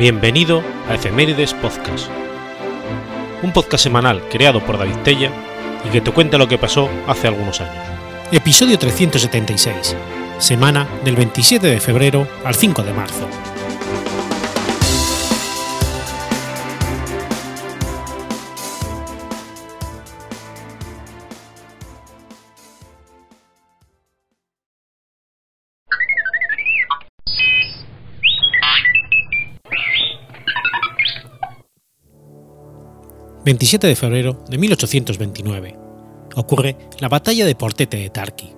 Bienvenido a Efemérides Podcast, un podcast semanal creado por David Tella y que te cuenta lo que pasó hace algunos años. Episodio 376, semana del 27 de febrero al 5 de marzo. 27 de febrero de 1829. Ocurre la batalla de Portete de Tarqui.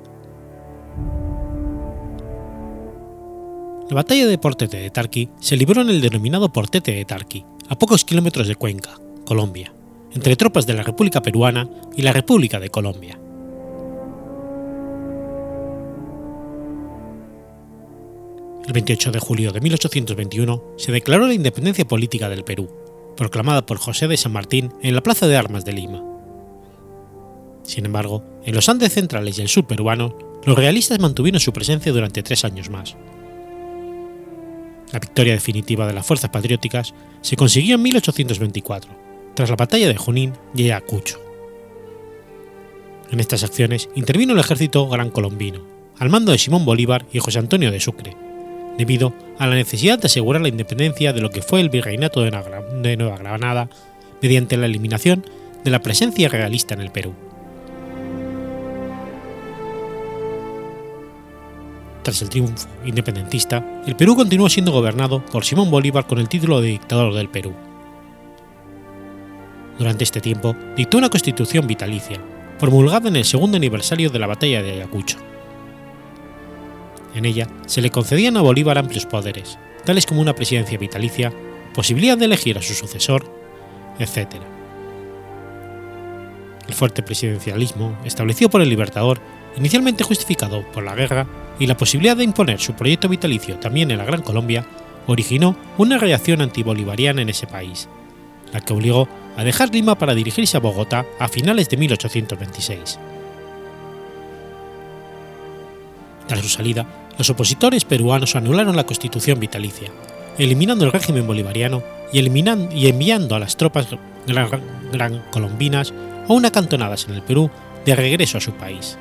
La batalla de Portete de Tarqui se libró en el denominado Portete de Tarqui, a pocos kilómetros de Cuenca, Colombia, entre tropas de la República Peruana y la República de Colombia. El 28 de julio de 1821 se declaró la independencia política del Perú, proclamada por José de San Martín en la Plaza de Armas de Lima. Sin embargo, en los Andes centrales y el sur peruano, los realistas mantuvieron su presencia durante tres años más. La victoria definitiva de las fuerzas patrióticas se consiguió en 1824, tras la batalla de Junín y Ayacucho. En estas acciones intervino el ejército gran colombino, al mando de Simón Bolívar y José Antonio de Sucre, debido a la necesidad de asegurar la independencia de lo que fue el virreinato de Nueva Granada mediante la eliminación de la presencia realista en el Perú. Tras el triunfo independentista, el Perú continuó siendo gobernado por Simón Bolívar con el título de dictador del Perú. Durante este tiempo, dictó una constitución vitalicia, promulgada en el segundo aniversario de la batalla de Ayacucho en ella se le concedían a Bolívar amplios poderes, tales como una presidencia vitalicia, posibilidad de elegir a su sucesor, etc. El fuerte presidencialismo, establecido por el Libertador, inicialmente justificado por la guerra y la posibilidad de imponer su proyecto vitalicio también en la Gran Colombia, originó una reacción antibolivariana en ese país, la que obligó a dejar Lima para dirigirse a Bogotá a finales de 1826. Tras su salida, los opositores peruanos anularon la constitución vitalicia, eliminando el régimen bolivariano y, eliminando, y enviando a las tropas gran, colombinas aún acantonadas en el Perú de regreso a su país.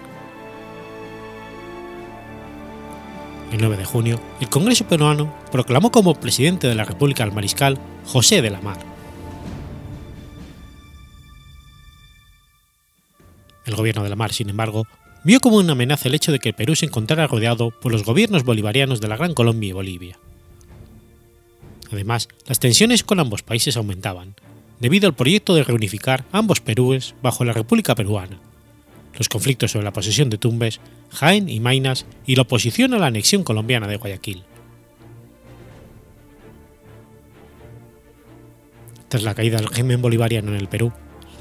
El 9 de junio, el Congreso peruano proclamó como presidente de la República al mariscal José de la Mar. El gobierno de la Mar, sin embargo, vio como una amenaza el hecho de que el Perú se encontrara rodeado por los gobiernos bolivarianos de la Gran Colombia y Bolivia. Además, las tensiones con ambos países aumentaban, debido al proyecto de reunificar ambos Perúes bajo la República Peruana, los conflictos sobre la posesión de Tumbes, Jaén y Mainas y la oposición a la anexión colombiana de Guayaquil. Tras la caída del régimen bolivariano en el Perú,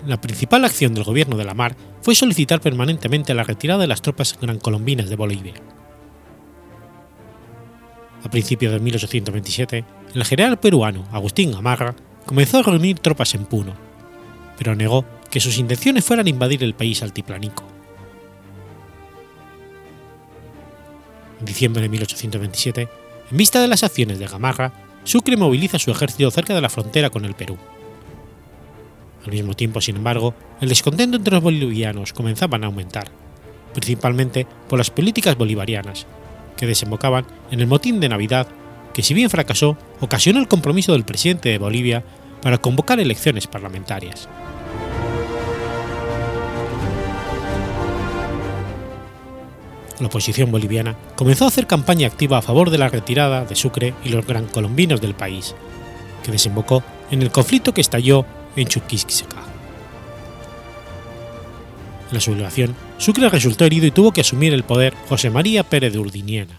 la principal acción del gobierno de la Mar fue solicitar permanentemente la retirada de las tropas gran-colombinas de Bolivia. A principios de 1827, el general peruano Agustín Gamarra comenzó a reunir tropas en Puno, pero negó que sus intenciones fueran invadir el país altiplánico. En diciembre de 1827, en vista de las acciones de Gamarra, Sucre moviliza su ejército cerca de la frontera con el Perú. Al mismo tiempo, sin embargo, el descontento entre los bolivianos comenzaba a aumentar, principalmente por las políticas bolivarianas, que desembocaban en el motín de Navidad, que si bien fracasó, ocasionó el compromiso del presidente de Bolivia para convocar elecciones parlamentarias. La oposición boliviana comenzó a hacer campaña activa a favor de la retirada de Sucre y los gran colombinos del país, que desembocó en el conflicto que estalló en. En la sublevación, Sucre resultó herido y tuvo que asumir el poder José María Pérez de Urdiniena.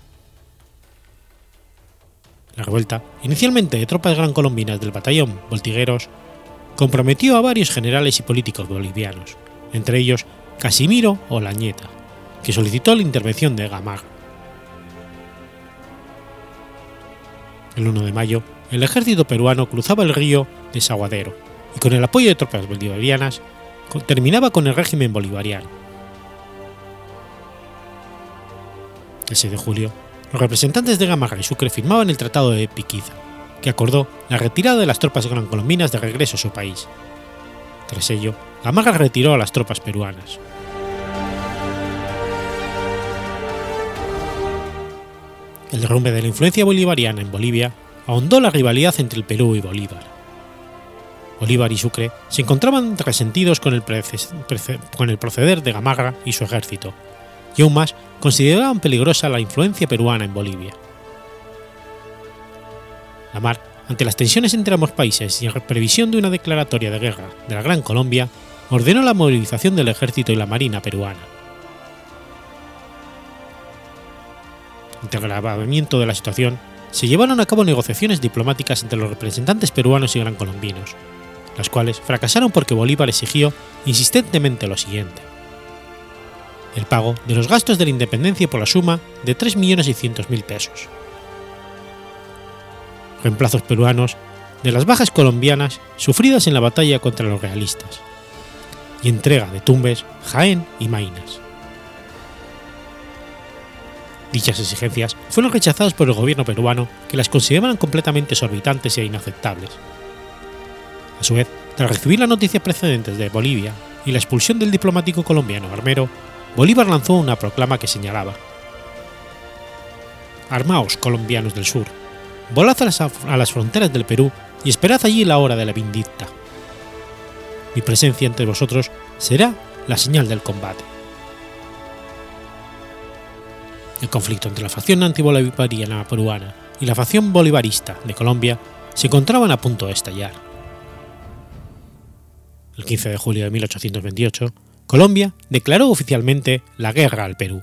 La revuelta, inicialmente de tropas gran colombinas del batallón Voltigueros, comprometió a varios generales y políticos bolivianos, entre ellos Casimiro Olañeta, que solicitó la intervención de Gamarra. El 1 de mayo, el ejército peruano cruzaba el río Desaguadero y con el apoyo de tropas bolivarianas terminaba con el régimen bolivariano. El 6 de julio, los representantes de Gamarra y Sucre firmaban el Tratado de Piquiza, que acordó la retirada de las tropas gran-colombinas de regreso a su país. Tras ello, Gamarra retiró a las tropas peruanas. El derrumbe de la influencia bolivariana en Bolivia ahondó la rivalidad entre el Perú y Bolívar. Bolívar y Sucre se encontraban resentidos con el, proceder de Gamarra y su ejército, y aún más consideraban peligrosa la influencia peruana en Bolivia. La mar, ante las tensiones entre ambos países y en previsión de una declaratoria de guerra de la Gran Colombia, ordenó la movilización del ejército y la marina peruana. Ante el agravamiento de la situación, se llevaron a cabo negociaciones diplomáticas entre los representantes peruanos y gran colombinos, las cuales fracasaron porque Bolívar exigió insistentemente lo siguiente. El pago de los gastos de la independencia por la suma de 3.600.000 pesos. Reemplazos peruanos de las bajas colombianas sufridas en la batalla contra los realistas. Y entrega de Tumbes, Jaén y Mainas. Dichas exigencias fueron rechazadas por el gobierno peruano, que las consideraban completamente exorbitantes e inaceptables. A su vez, tras recibir las noticias precedentes de Bolivia y la expulsión del diplomático colombiano Armero, Bolívar lanzó una proclama que señalaba: Armaos, colombianos del sur, volad a las, fronteras del Perú y esperad allí la hora de la vindicta. Mi presencia entre vosotros será la señal del combate. El conflicto entre la facción antibolivariana peruana y la facción bolivarista de Colombia se encontraban a punto de estallar. El 15 de julio de 1828, Colombia declaró oficialmente la guerra al Perú.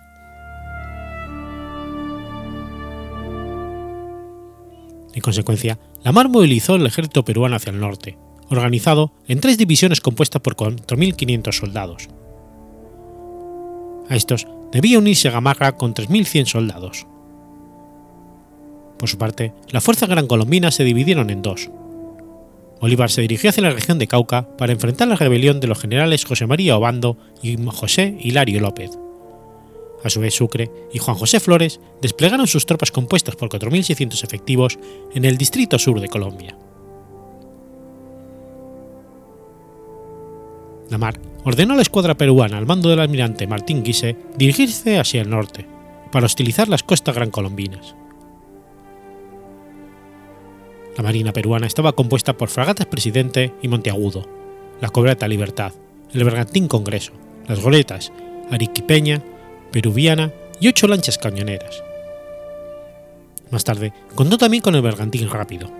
En consecuencia, la Mar movilizó el ejército peruano hacia el norte, organizado en tres divisiones compuestas por 4.500 soldados. A estos debía unirse Gamarra con 3.100 soldados. Por su parte, las fuerzas gran colombinas se dividieron en dos. Bolívar se dirigió hacia la región de Cauca para enfrentar la rebelión de los generales José María Obando y José Hilario López. A su vez, Sucre y Juan José Flores desplegaron sus tropas compuestas por 4.600 efectivos en el distrito sur de Colombia. Lamar ordenó a la escuadra peruana al mando del almirante Martín Guise dirigirse hacia el norte, para hostilizar las costas gran colombinas. La marina peruana estaba compuesta por fragatas Presidente y Monteagudo, la cobreta Libertad, el bergantín Congreso, las goletas Ariquipeña, Peruviana y ocho lanchas cañoneras. Más tarde contó también con el bergantín Rápido,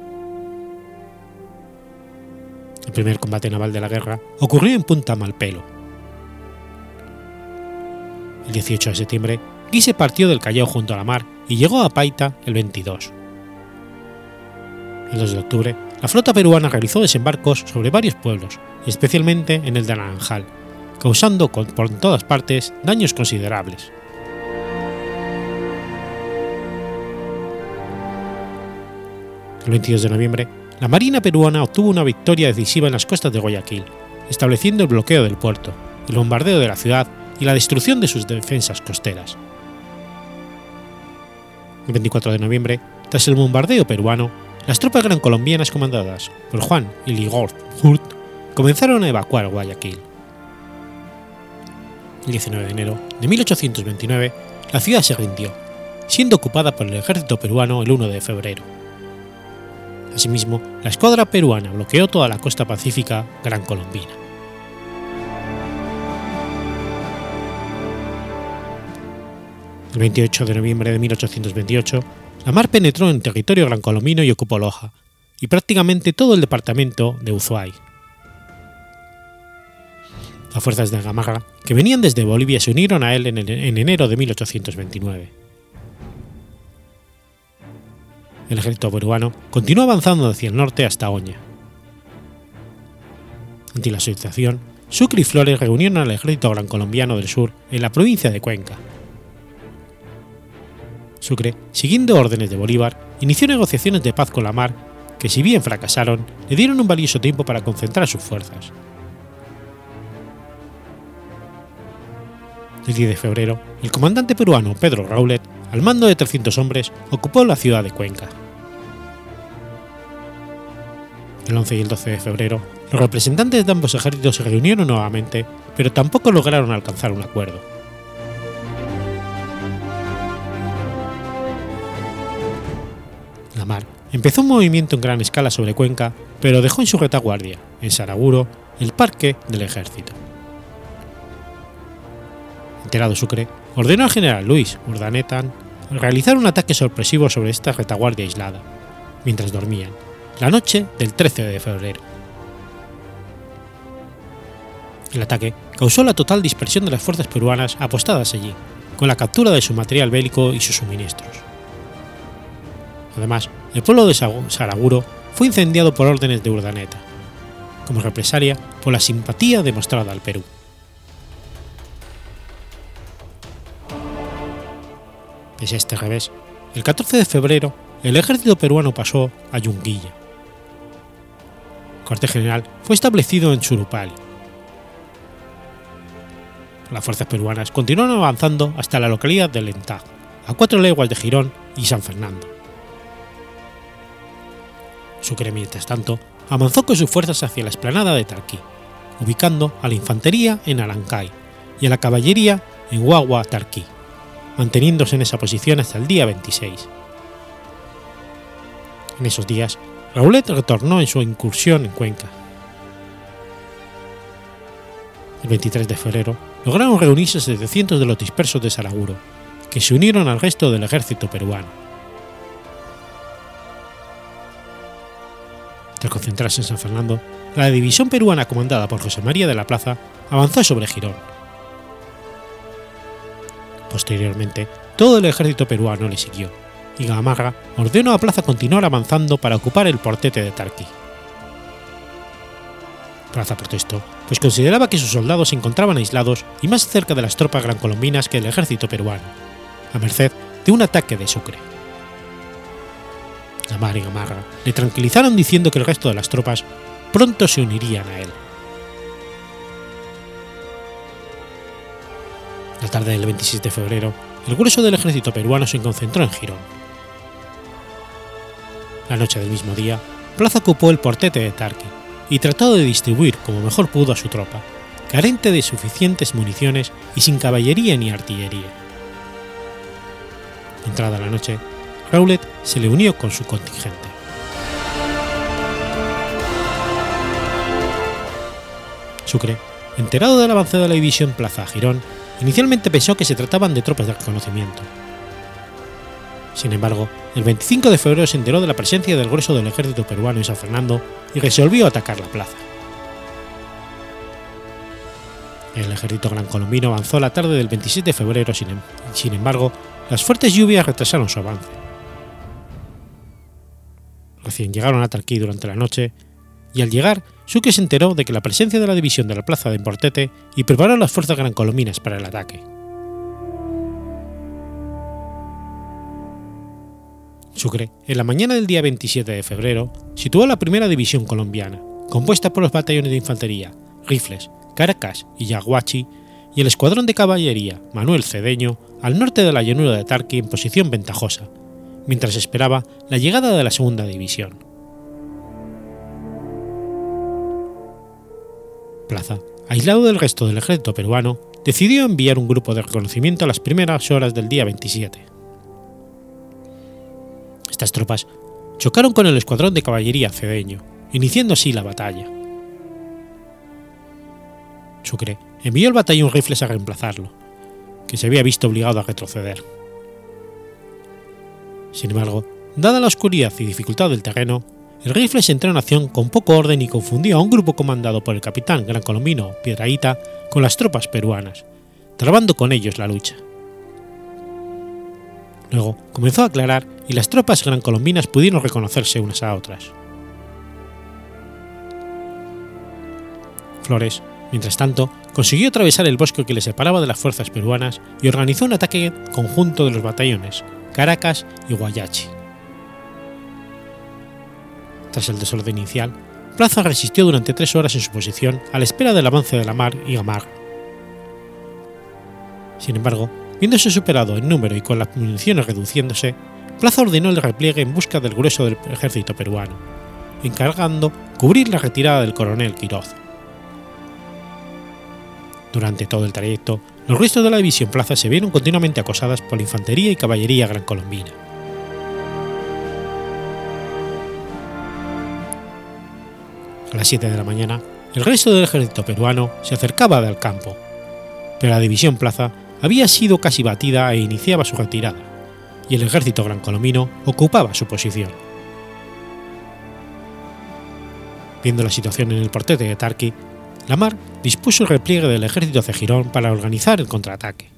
el primer combate naval de la guerra, ocurrió en Punta Malpelo. El 18 de septiembre, Guise partió del Callao junto a la mar y llegó a Paita el 22. El 2 de octubre, la flota peruana realizó desembarcos sobre varios pueblos, especialmente en el de Naranjal, causando por todas partes daños considerables. El 22 de noviembre, la Marina peruana obtuvo una victoria decisiva en las costas de Guayaquil, estableciendo el bloqueo del puerto, el bombardeo de la ciudad y la destrucción de sus defensas costeras. El 24 de noviembre, tras el bombardeo peruano, las tropas gran colombianas comandadas por Juan y Ligord Hurt comenzaron a evacuar Guayaquil. El 19 de enero de 1829, la ciudad se rindió, siendo ocupada por el ejército peruano el 1 de febrero. Asimismo, la escuadra peruana bloqueó toda la costa pacífica gran colombina. El 28 de noviembre de 1828, la mar penetró en territorio gran colombino y ocupó Loja, y prácticamente todo el departamento de Uzuay. Las fuerzas de Gamarra, que venían desde Bolivia, se unieron a él en, en enero de 1829. el ejército peruano continuó avanzando hacia el norte hasta Oña. Ante la situación, Sucre y Flores reunieron al ejército gran colombiano del sur en la provincia de Cuenca. Sucre, siguiendo órdenes de Bolívar, inició negociaciones de paz con la mar que si bien fracasaron, le dieron un valioso tiempo para concentrar sus fuerzas. El 10 de febrero, el comandante peruano Pedro Raulet al mando de 300 hombres, ocupó la ciudad de Cuenca. El 11 y el 12 de febrero, los representantes de ambos ejércitos se reunieron nuevamente, pero tampoco lograron alcanzar un acuerdo. Empezó un movimiento en gran escala sobre Cuenca, pero dejó en su retaguardia, en Saraguro, el parque del ejército. Enterado Sucre, ordenó al general Luis Urdaneta realizar un ataque sorpresivo sobre esta retaguardia aislada, mientras dormían, la noche del 13 de febrero. El ataque causó la total dispersión de las fuerzas peruanas apostadas allí, con la captura de su material bélico y sus suministros. Además, el pueblo de Saraguro fue incendiado por órdenes de Urdaneta, como represalia por la simpatía demostrada al Perú. Pese a este revés, el 14 de febrero el ejército peruano pasó a Yunguilla. El cuartel general fue establecido en Churupali. Las fuerzas peruanas continuaron avanzando hasta la localidad de Lentag, a cuatro leguas de Girón y San Fernando. Sucre, mientras tanto, avanzó con sus fuerzas hacia la explanada de Tarquí, ubicando a la infantería en Arancay y a la caballería en Guagua Tarquí manteniéndose en esa posición hasta el día 26. En esos días, Raulet retornó en su incursión en Cuenca. El 23 de febrero lograron reunirse 700 de los dispersos de Saraguro, que se unieron al resto del ejército peruano. Tras concentrarse en San Fernando, la división peruana comandada por José María de la Plaza avanzó sobre Girón Posteriormente, todo el ejército peruano le siguió, y Gamarra ordenó a Plaza continuar avanzando para ocupar el portete de Tarqui. Plaza protestó, pues consideraba que sus soldados se encontraban aislados y más cerca de las tropas grancolombinas que el ejército peruano, a merced de un ataque de Sucre. Gamarra y Gamarra le tranquilizaron diciendo que el resto de las tropas pronto se unirían a él. La tarde del 26 de febrero, el grueso del ejército peruano se concentró en Girón. La noche del mismo día, Plaza ocupó el portete de Tarqui y trató de distribuir como mejor pudo a su tropa, carente de suficientes municiones y sin caballería ni artillería. Entrada la noche, Rowlett se le unió con su contingente. Sucre, enterado del avance de la división Plaza Girón, Inicialmente pensó que se trataban de tropas de reconocimiento. Sin embargo, el 25 de febrero se enteró de la presencia del grueso del ejército peruano en San Fernando y resolvió atacar la plaza. El ejército gran colombino avanzó la tarde del 27 de febrero, em-, sin embargo, las fuertes lluvias retrasaron su avance. Llegaron a Tarquí durante la noche y al llegar Sucre se enteró de que la presencia de la división de la plaza de Portete y preparó las fuerzas grancolombinas para el ataque. Sucre, en la mañana del día 27 de febrero, situó la primera división colombiana, compuesta por los batallones de infantería, rifles, Caracas y Yaguachi, y el escuadrón de caballería Manuel Cedeño al norte de la llanura de Tarqui en posición ventajosa, mientras esperaba la llegada de la segunda división. Plaza, aislado del resto del ejército peruano, decidió enviar un grupo de reconocimiento a las primeras horas del día 27. Estas tropas chocaron con el escuadrón de caballería cedeño, iniciando así la batalla. Sucre envió el batallón rifles a reemplazarlo, que se había visto obligado a retroceder. Sin embargo, dada la oscuridad y dificultad del terreno, el rifle se entró en acción con poco orden y confundió a un grupo comandado por el capitán gran colombino Piedraíta con las tropas peruanas, trabando con ellos la lucha. Luego comenzó a aclarar y las tropas gran colombinas pudieron reconocerse unas a otras. Flores, mientras tanto, consiguió atravesar el bosque que le separaba de las fuerzas peruanas y organizó un ataque conjunto de los batallones Caracas y Guayachi. Tras el desorden inicial, Plaza resistió durante tres horas en su posición a la espera del avance de la mar y Gamar. Sin embargo, viéndose superado en número y con las municiones reduciéndose, Plaza ordenó el repliegue en busca del grueso del ejército peruano, encargando cubrir la retirada del coronel Quiroz. Durante todo el trayecto, los restos de la división Plaza se vieron continuamente acosadas por la infantería y caballería gran colombina. A las 7 de la mañana, el resto del ejército peruano se acercaba del campo, pero la división Plaza había sido casi batida e iniciaba su retirada, y el ejército gran colombino ocupaba su posición. Viendo la situación en el portete de Tarqui, Lamar dispuso el repliegue del ejército de Girón para organizar el contraataque.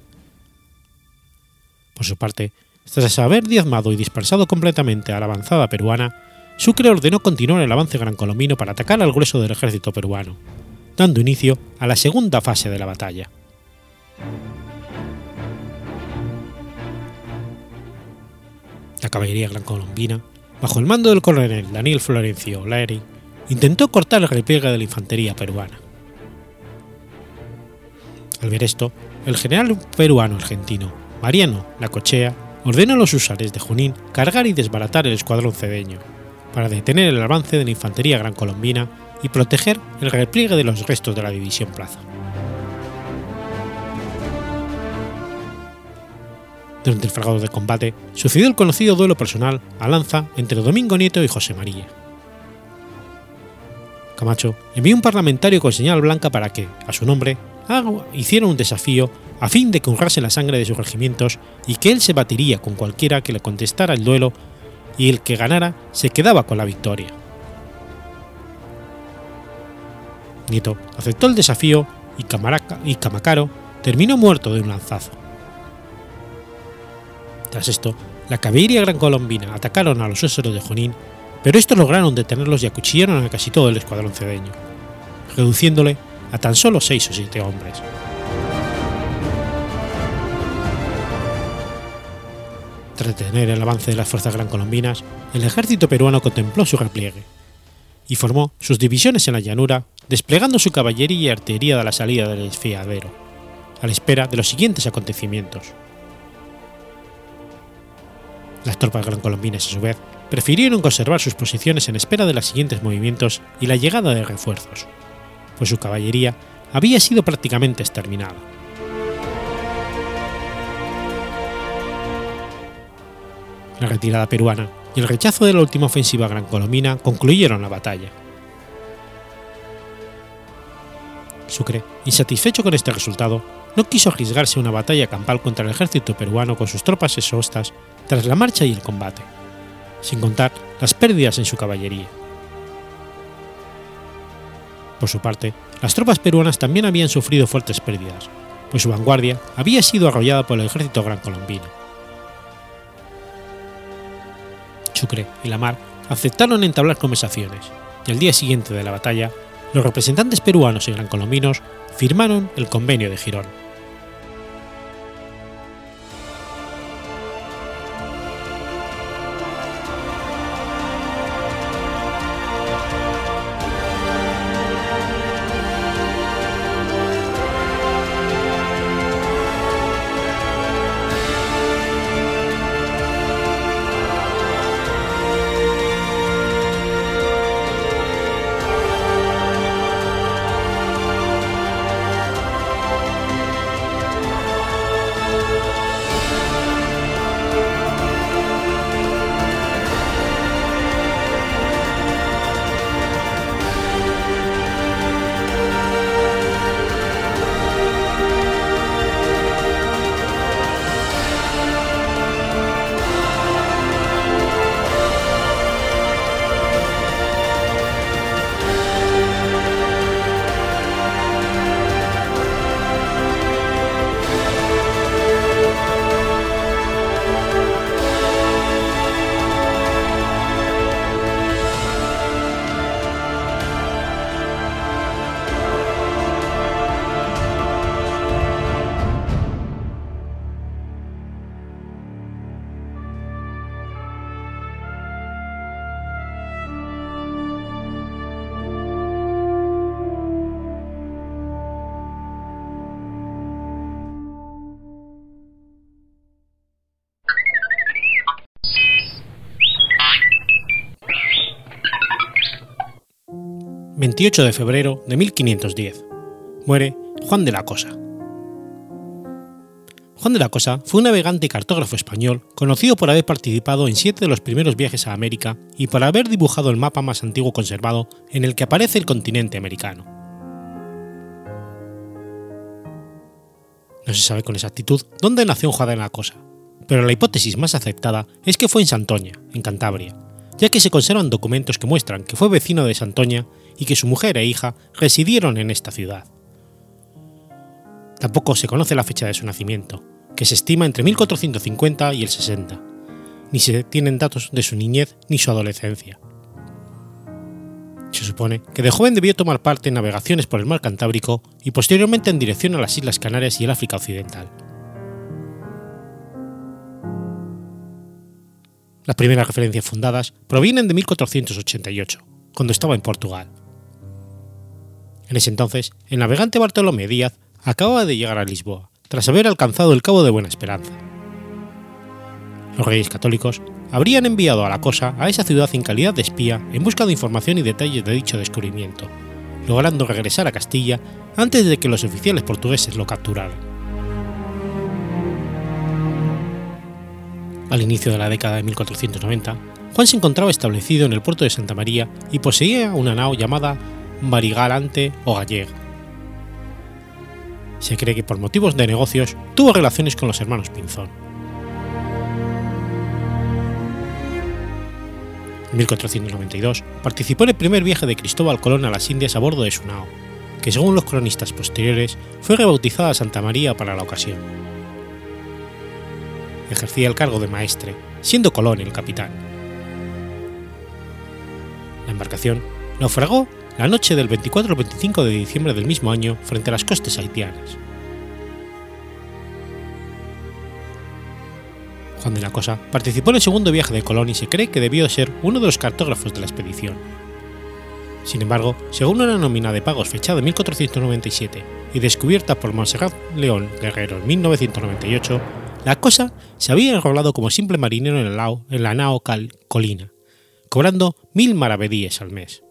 Por su parte, tras haber diezmado y dispersado completamente a la avanzada peruana, Sucre ordenó continuar el avance gran colombino para atacar al grueso del ejército peruano, dando inicio a la segunda fase de la batalla. La caballería gran colombina, bajo el mando del coronel Daniel Florencio Laeri, intentó cortar el repliegue de la infantería peruana. Al ver esto, el general peruano argentino Mariano Lacochea ordenó a los usares de Junín cargar y desbaratar el escuadrón cedeño, para detener el avance de la infantería gran colombina y proteger el repliegue de los restos de la división Plaza. Durante el fragado de combate sucedió el conocido duelo personal a lanza entre Domingo Nieto y José María. Camacho envió un parlamentario con señal blanca para que, a su nombre, hiciera un desafío a fin de que honrase la sangre de sus regimientos y que él se batiría con cualquiera que le contestara el duelo y el que ganara se quedaba con la victoria. Nieto aceptó el desafío y, y Camacaro terminó muerto de un lanzazo. Tras esto, la caballería gran colombina atacaron a los óseros de Junín, pero estos lograron detenerlos y acuchillaron a casi todo el escuadrón cedeño, reduciéndole a tan solo seis o siete hombres. Tras detener el avance de las fuerzas gran colombinas, el ejército peruano contempló su repliegue y formó sus divisiones en la llanura, desplegando su caballería y artillería de la salida del desfiadero, a la espera de los siguientes acontecimientos. Las tropas gran colombinas, a su vez, prefirieron conservar sus posiciones en espera de los siguientes movimientos y la llegada de refuerzos, pues su caballería había sido prácticamente exterminada. La retirada peruana y el rechazo de la última ofensiva gran colombina concluyeron la batalla. Sucre, insatisfecho con este resultado, no quiso arriesgarse una batalla campal contra el ejército peruano con sus tropas exhaustas tras la marcha y el combate, sin contar las pérdidas en su caballería. Por su parte, las tropas peruanas también habían sufrido fuertes pérdidas, pues su vanguardia había sido arrollada por el ejército gran colombino. Sucre y Lamar aceptaron entablar conversaciones, y al día siguiente de la batalla, los representantes peruanos y gran colombinos firmaron el convenio de Girón. 28 de febrero de 1510. Muere Juan de la Cosa. Juan de la Cosa fue un navegante y cartógrafo español conocido por haber participado en siete de los primeros viajes a América y por haber dibujado el mapa más antiguo conservado en el que aparece el continente americano. No se sabe con exactitud dónde nació Juan de la Cosa, pero la hipótesis más aceptada es que fue en Santoña, en Cantabria, ya que se conservan documentos que muestran que fue vecino de Santoña y que su mujer e hija residieron en esta ciudad. Tampoco se conoce la fecha de su nacimiento, que se estima entre 1450 y el 60, ni se tienen datos de su niñez ni su adolescencia. Se supone que de joven debió tomar parte en navegaciones por el mar Cantábrico y posteriormente en dirección a las Islas Canarias y el África Occidental. Las primeras referencias fundadas provienen de 1488, cuando estaba en Portugal. En ese entonces, el navegante Bartolomé Díaz acababa de llegar a Lisboa, tras haber alcanzado el Cabo de Buena Esperanza. Los reyes católicos habrían enviado a la cosa a esa ciudad en calidad de espía en busca de información y detalles de dicho descubrimiento, logrando regresar a Castilla antes de que los oficiales portugueses lo capturaran. Al inicio de la década de 1490, Juan se encontraba establecido en el puerto de Santa María y poseía una nao llamada Marigalante o Gallega. Se cree que por motivos de negocios tuvo relaciones con los hermanos Pinzón. En 1492 participó en el primer viaje de Cristóbal Colón a las Indias a bordo de su nao, que según los cronistas posteriores fue rebautizada Santa María para la ocasión. Ejercía el cargo de maestre, siendo Colón el capitán. La embarcación naufragó la noche del 24 al 25 de diciembre del mismo año frente a las costas haitianas. Juan de la Cosa participó en el segundo viaje de Colón y se cree que debió ser uno de los cartógrafos de la expedición. Sin embargo, según una nómina de pagos fechada en 1497 y descubierta por Monserrat León Guerrero en 1998, la Cosa se había enrolado como simple marinero en, el en la nao Colina, cobrando mil maravedíes al mes.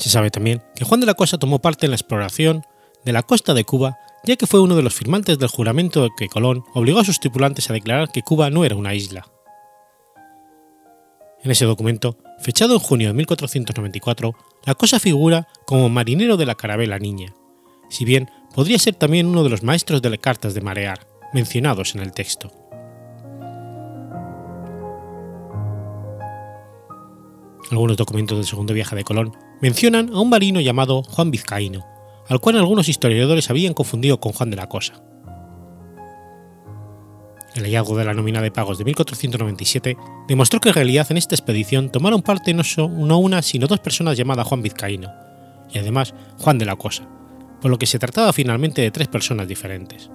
Se sabe también que Juan de la Cosa tomó parte en la exploración de la costa de Cuba, ya que fue uno de los firmantes del juramento que Colón obligó a sus tripulantes a declarar que Cuba no era una isla. En ese documento, fechado en junio de 1494, la cosa figura como marinero de la carabela Niña, si bien podría ser también uno de los maestros de las cartas de marear, mencionados en el texto. Algunos documentos del segundo viaje de Colón mencionan a un marino llamado Juan Vizcaíno, al cual algunos historiadores habían confundido con Juan de la Cosa. El hallazgo de la nómina de pagos de 1497 demostró que en realidad en esta expedición tomaron parte no, no una sino dos personas llamadas Juan Vizcaíno, y además Juan de la Cosa, por lo que se trataba finalmente de tres personas diferentes.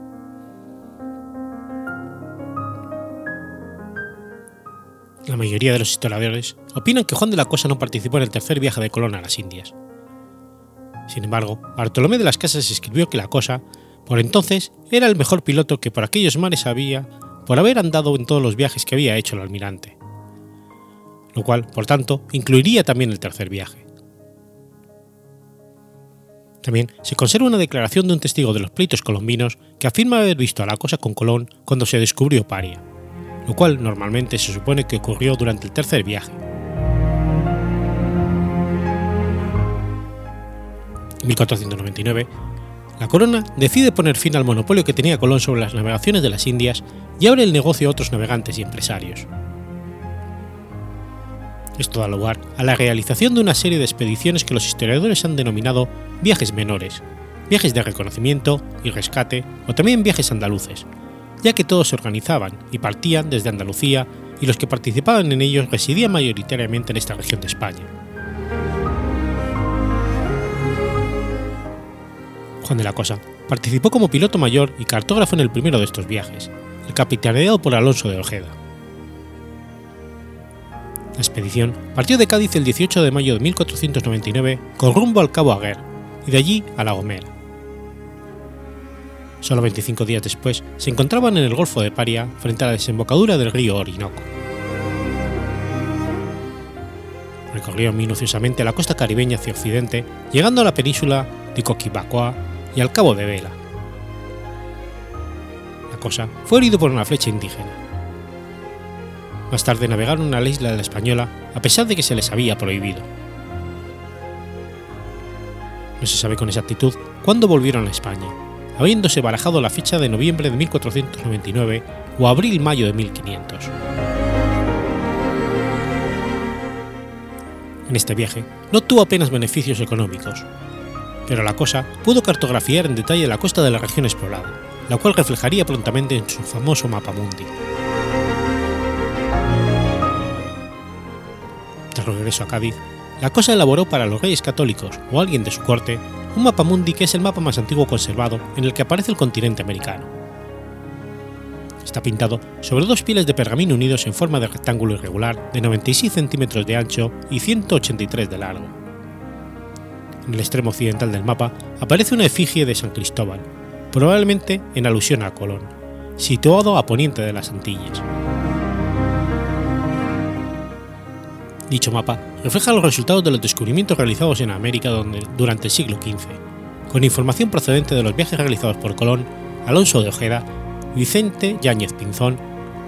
La mayoría de los historiadores opinan que Juan de la Cosa no participó en el tercer viaje de Colón a las Indias. Sin embargo, Bartolomé de las Casas escribió que la Cosa, por entonces, era el mejor piloto que por aquellos mares había por haber andado en todos los viajes que había hecho el almirante, lo cual, por tanto, incluiría también el tercer viaje. También se conserva una declaración de un testigo de los pleitos colombinos que afirma haber visto a la cosa con Colón cuando se descubrió Paria lo cual normalmente se supone que ocurrió durante el tercer viaje. En 1499, la corona decide poner fin al monopolio que tenía Colón sobre las navegaciones de las Indias y abre el negocio a otros navegantes y empresarios. Esto da lugar a la realización de una serie de expediciones que los historiadores han denominado viajes menores, viajes de reconocimiento y rescate o también viajes andaluces, ya que todos se organizaban y partían desde Andalucía y los que participaban en ellos residían mayoritariamente en esta región de España. Juan de la Cosa participó como piloto mayor y cartógrafo en el primero de estos viajes, el capitaneado por Alonso de Ojeda. La expedición partió de Cádiz el 18 de mayo de 1499 con rumbo al Cabo Aguer y de allí a La Gomera. Solo 25 días después se encontraban en el Golfo de Paria frente a la desembocadura del río Orinoco. Recorrieron minuciosamente la costa caribeña hacia occidente, llegando a la península de Coquibacoa y al Cabo de Vela. La cosa fue herido por una flecha indígena. Más tarde navegaron a la isla de la Española a pesar de que se les había prohibido. No se sabe con exactitud cuándo volvieron a España, habiéndose barajado la fecha de noviembre de 1499 o abril-mayo de 1500. En este viaje no tuvo apenas beneficios económicos, pero la cosa pudo cartografiar en detalle la costa de la región explorada, la cual reflejaría prontamente en su famoso mapa mundi. De regreso a Cádiz, la cosa elaboró para los reyes católicos o alguien de su corte un mapa mundi que es el mapa más antiguo conservado en el que aparece el continente americano. Está pintado sobre dos pieles de pergamino unidos en forma de rectángulo irregular de 96 centímetros de ancho y 183 de largo. En el extremo occidental del mapa aparece una efigie de San Cristóbal, probablemente en alusión a Colón, situado a poniente de las Antillas. Dicho mapa refleja los resultados de los descubrimientos realizados en América durante el siglo XV, con información procedente de los viajes realizados por Colón, Alonso de Ojeda, Vicente Yáñez Pinzón,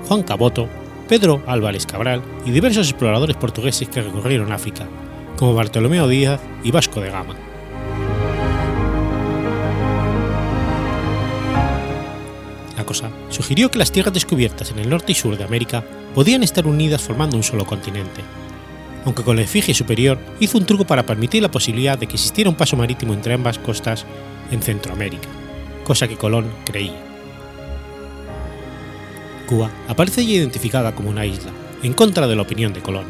Juan Caboto, Pedro Álvarez Cabral y diversos exploradores portugueses que recorrieron África, como Bartolomeo Díaz y Vasco de Gama. La cosa sugirió que las tierras descubiertas en el norte y sur de América podían estar unidas formando un solo continente, aunque con la efigie superior hizo un truco para permitir la posibilidad de que existiera un paso marítimo entre ambas costas en Centroamérica, cosa que Colón creía. Cuba aparece ya identificada como una isla, en contra de la opinión de Colón.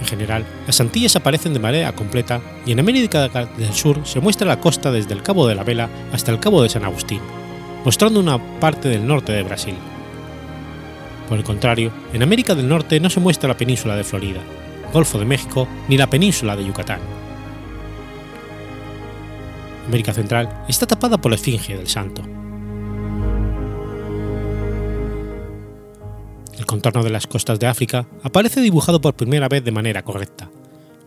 En general, las Antillas aparecen de manera completa y en América del Sur se muestra la costa desde el Cabo de la Vela hasta el Cabo de San Agustín, mostrando una parte del norte de Brasil. Por el contrario, en América del Norte no se muestra la península de Florida, Golfo de México ni la península de Yucatán. América Central está tapada por la Esfinge del Santo. El contorno de las costas de África aparece dibujado por primera vez de manera correcta,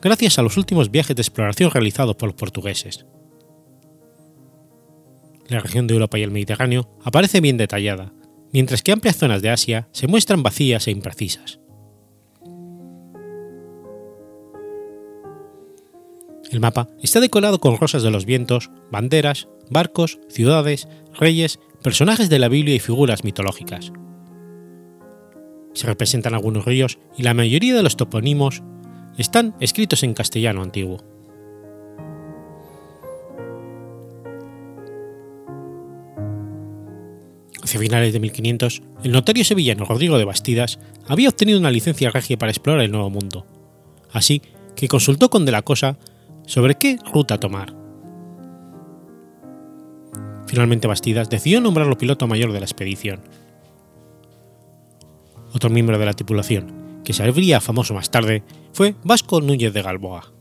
gracias a los últimos viajes de exploración realizados por los portugueses. La región de Europa y el Mediterráneo aparece bien detallada, mientras que amplias zonas de Asia se muestran vacías e imprecisas. El mapa está decorado con rosas de los vientos, banderas, barcos, ciudades, reyes, personajes de la Biblia y figuras mitológicas. Se representan algunos ríos y la mayoría de los topónimos están escritos en castellano antiguo. Hacia finales de 1500, el notario sevillano Rodrigo de Bastidas había obtenido una licencia regia para explorar el Nuevo Mundo, así que consultó con De la Cosa sobre qué ruta tomar. Finalmente Bastidas decidió nombrarlo piloto mayor de la expedición. Otro miembro de la tripulación, que se famoso más tarde, fue Vasco Núñez de Galboa.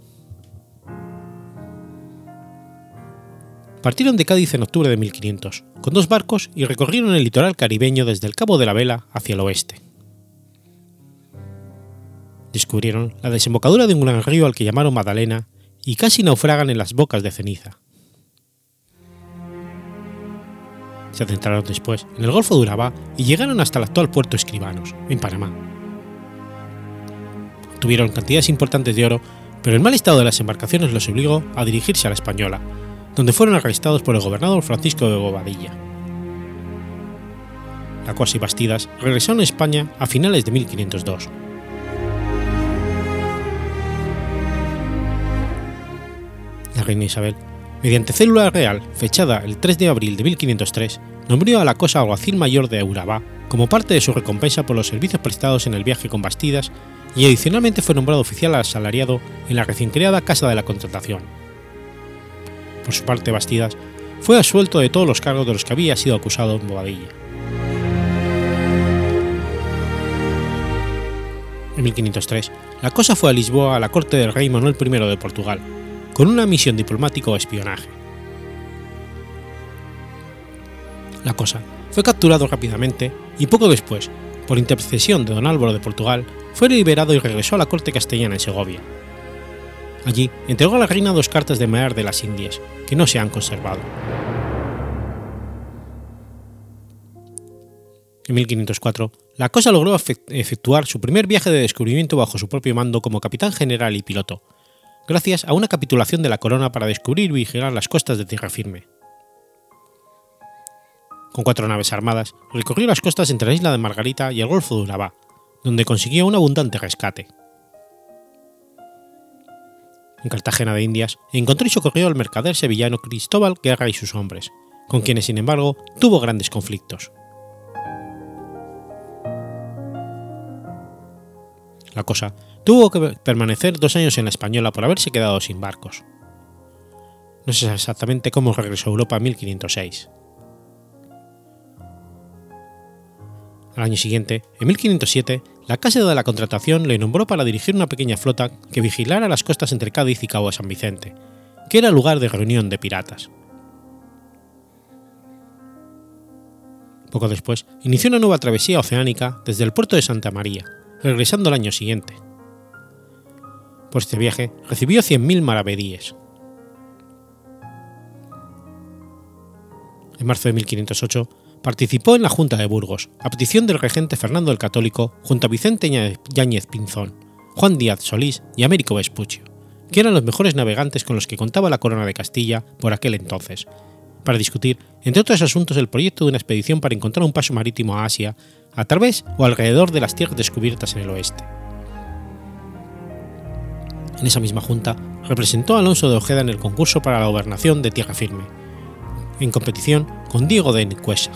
Partieron de Cádiz en octubre de 1500, con dos barcos y recorrieron el litoral caribeño desde el Cabo de la Vela hacia el oeste. Descubrieron la desembocadura de un gran río al que llamaron Madalena y casi naufragan en las bocas de ceniza. Se adentraron después en el Golfo de Urabá y llegaron hasta el actual puerto Escribanos, en Panamá. Tuvieron cantidades importantes de oro, pero el mal estado de las embarcaciones los obligó a dirigirse a la Española, donde fueron arrestados por el gobernador Francisco de Bobadilla. La Cosa y Bastidas regresaron a España a finales de 1502. La reina Isabel, mediante célula real fechada el 3 de abril de 1503, nombró a la Cosa alguacil mayor de Urabá como parte de su recompensa por los servicios prestados en el viaje con Bastidas y adicionalmente fue nombrado oficial asalariado en la recién creada Casa de la Contratación por su parte Bastidas, fue asuelto de todos los cargos de los que había sido acusado en Bobadilla. En 1503, la cosa fue a Lisboa a la corte del rey Manuel I de Portugal, con una misión diplomática o espionaje. La cosa fue capturado rápidamente y poco después, por intercesión de don Álvaro de Portugal, fue liberado y regresó a la corte castellana en Segovia. Allí entregó a la reina dos cartas de Mear de las Indias, que no se han conservado. En 1504, la cosa logró efectuar su primer viaje de descubrimiento bajo su propio mando como capitán general y piloto, gracias a una capitulación de la corona para descubrir y vigilar las costas de tierra firme. Con cuatro naves armadas, recorrió las costas entre la isla de Margarita y el Golfo de Urabá, donde consiguió un abundante rescate. En Cartagena de Indias encontró y socorrió al mercader sevillano Cristóbal Guerra y sus hombres, con quienes sin embargo tuvo grandes conflictos. La cosa tuvo que permanecer dos años en la Española por haberse quedado sin barcos. No sé exactamente cómo regresó a Europa en 1506. Al año siguiente, en 1507, la Casa de la Contratación le nombró para dirigir una pequeña flota que vigilara las costas entre Cádiz y Cabo de San Vicente, que era lugar de reunión de piratas. Poco después, inició una nueva travesía oceánica desde el puerto de Santa María, regresando al año siguiente. Por este viaje recibió 100.000 maravedíes. En marzo de 1508 participó en la Junta de Burgos, a petición del regente Fernando el Católico, junto a Vicente Yáñez Pinzón, Juan Díaz Solís y Américo Vespuccio, que eran los mejores navegantes con los que contaba la corona de Castilla por aquel entonces, para discutir, entre otros asuntos, el proyecto de una expedición para encontrar un paso marítimo a Asia a través o alrededor de las tierras descubiertas en el oeste. En esa misma junta representó a Alonso de Ojeda en el concurso para la gobernación de Tierra Firme, en competición con Diego de Nicuesa.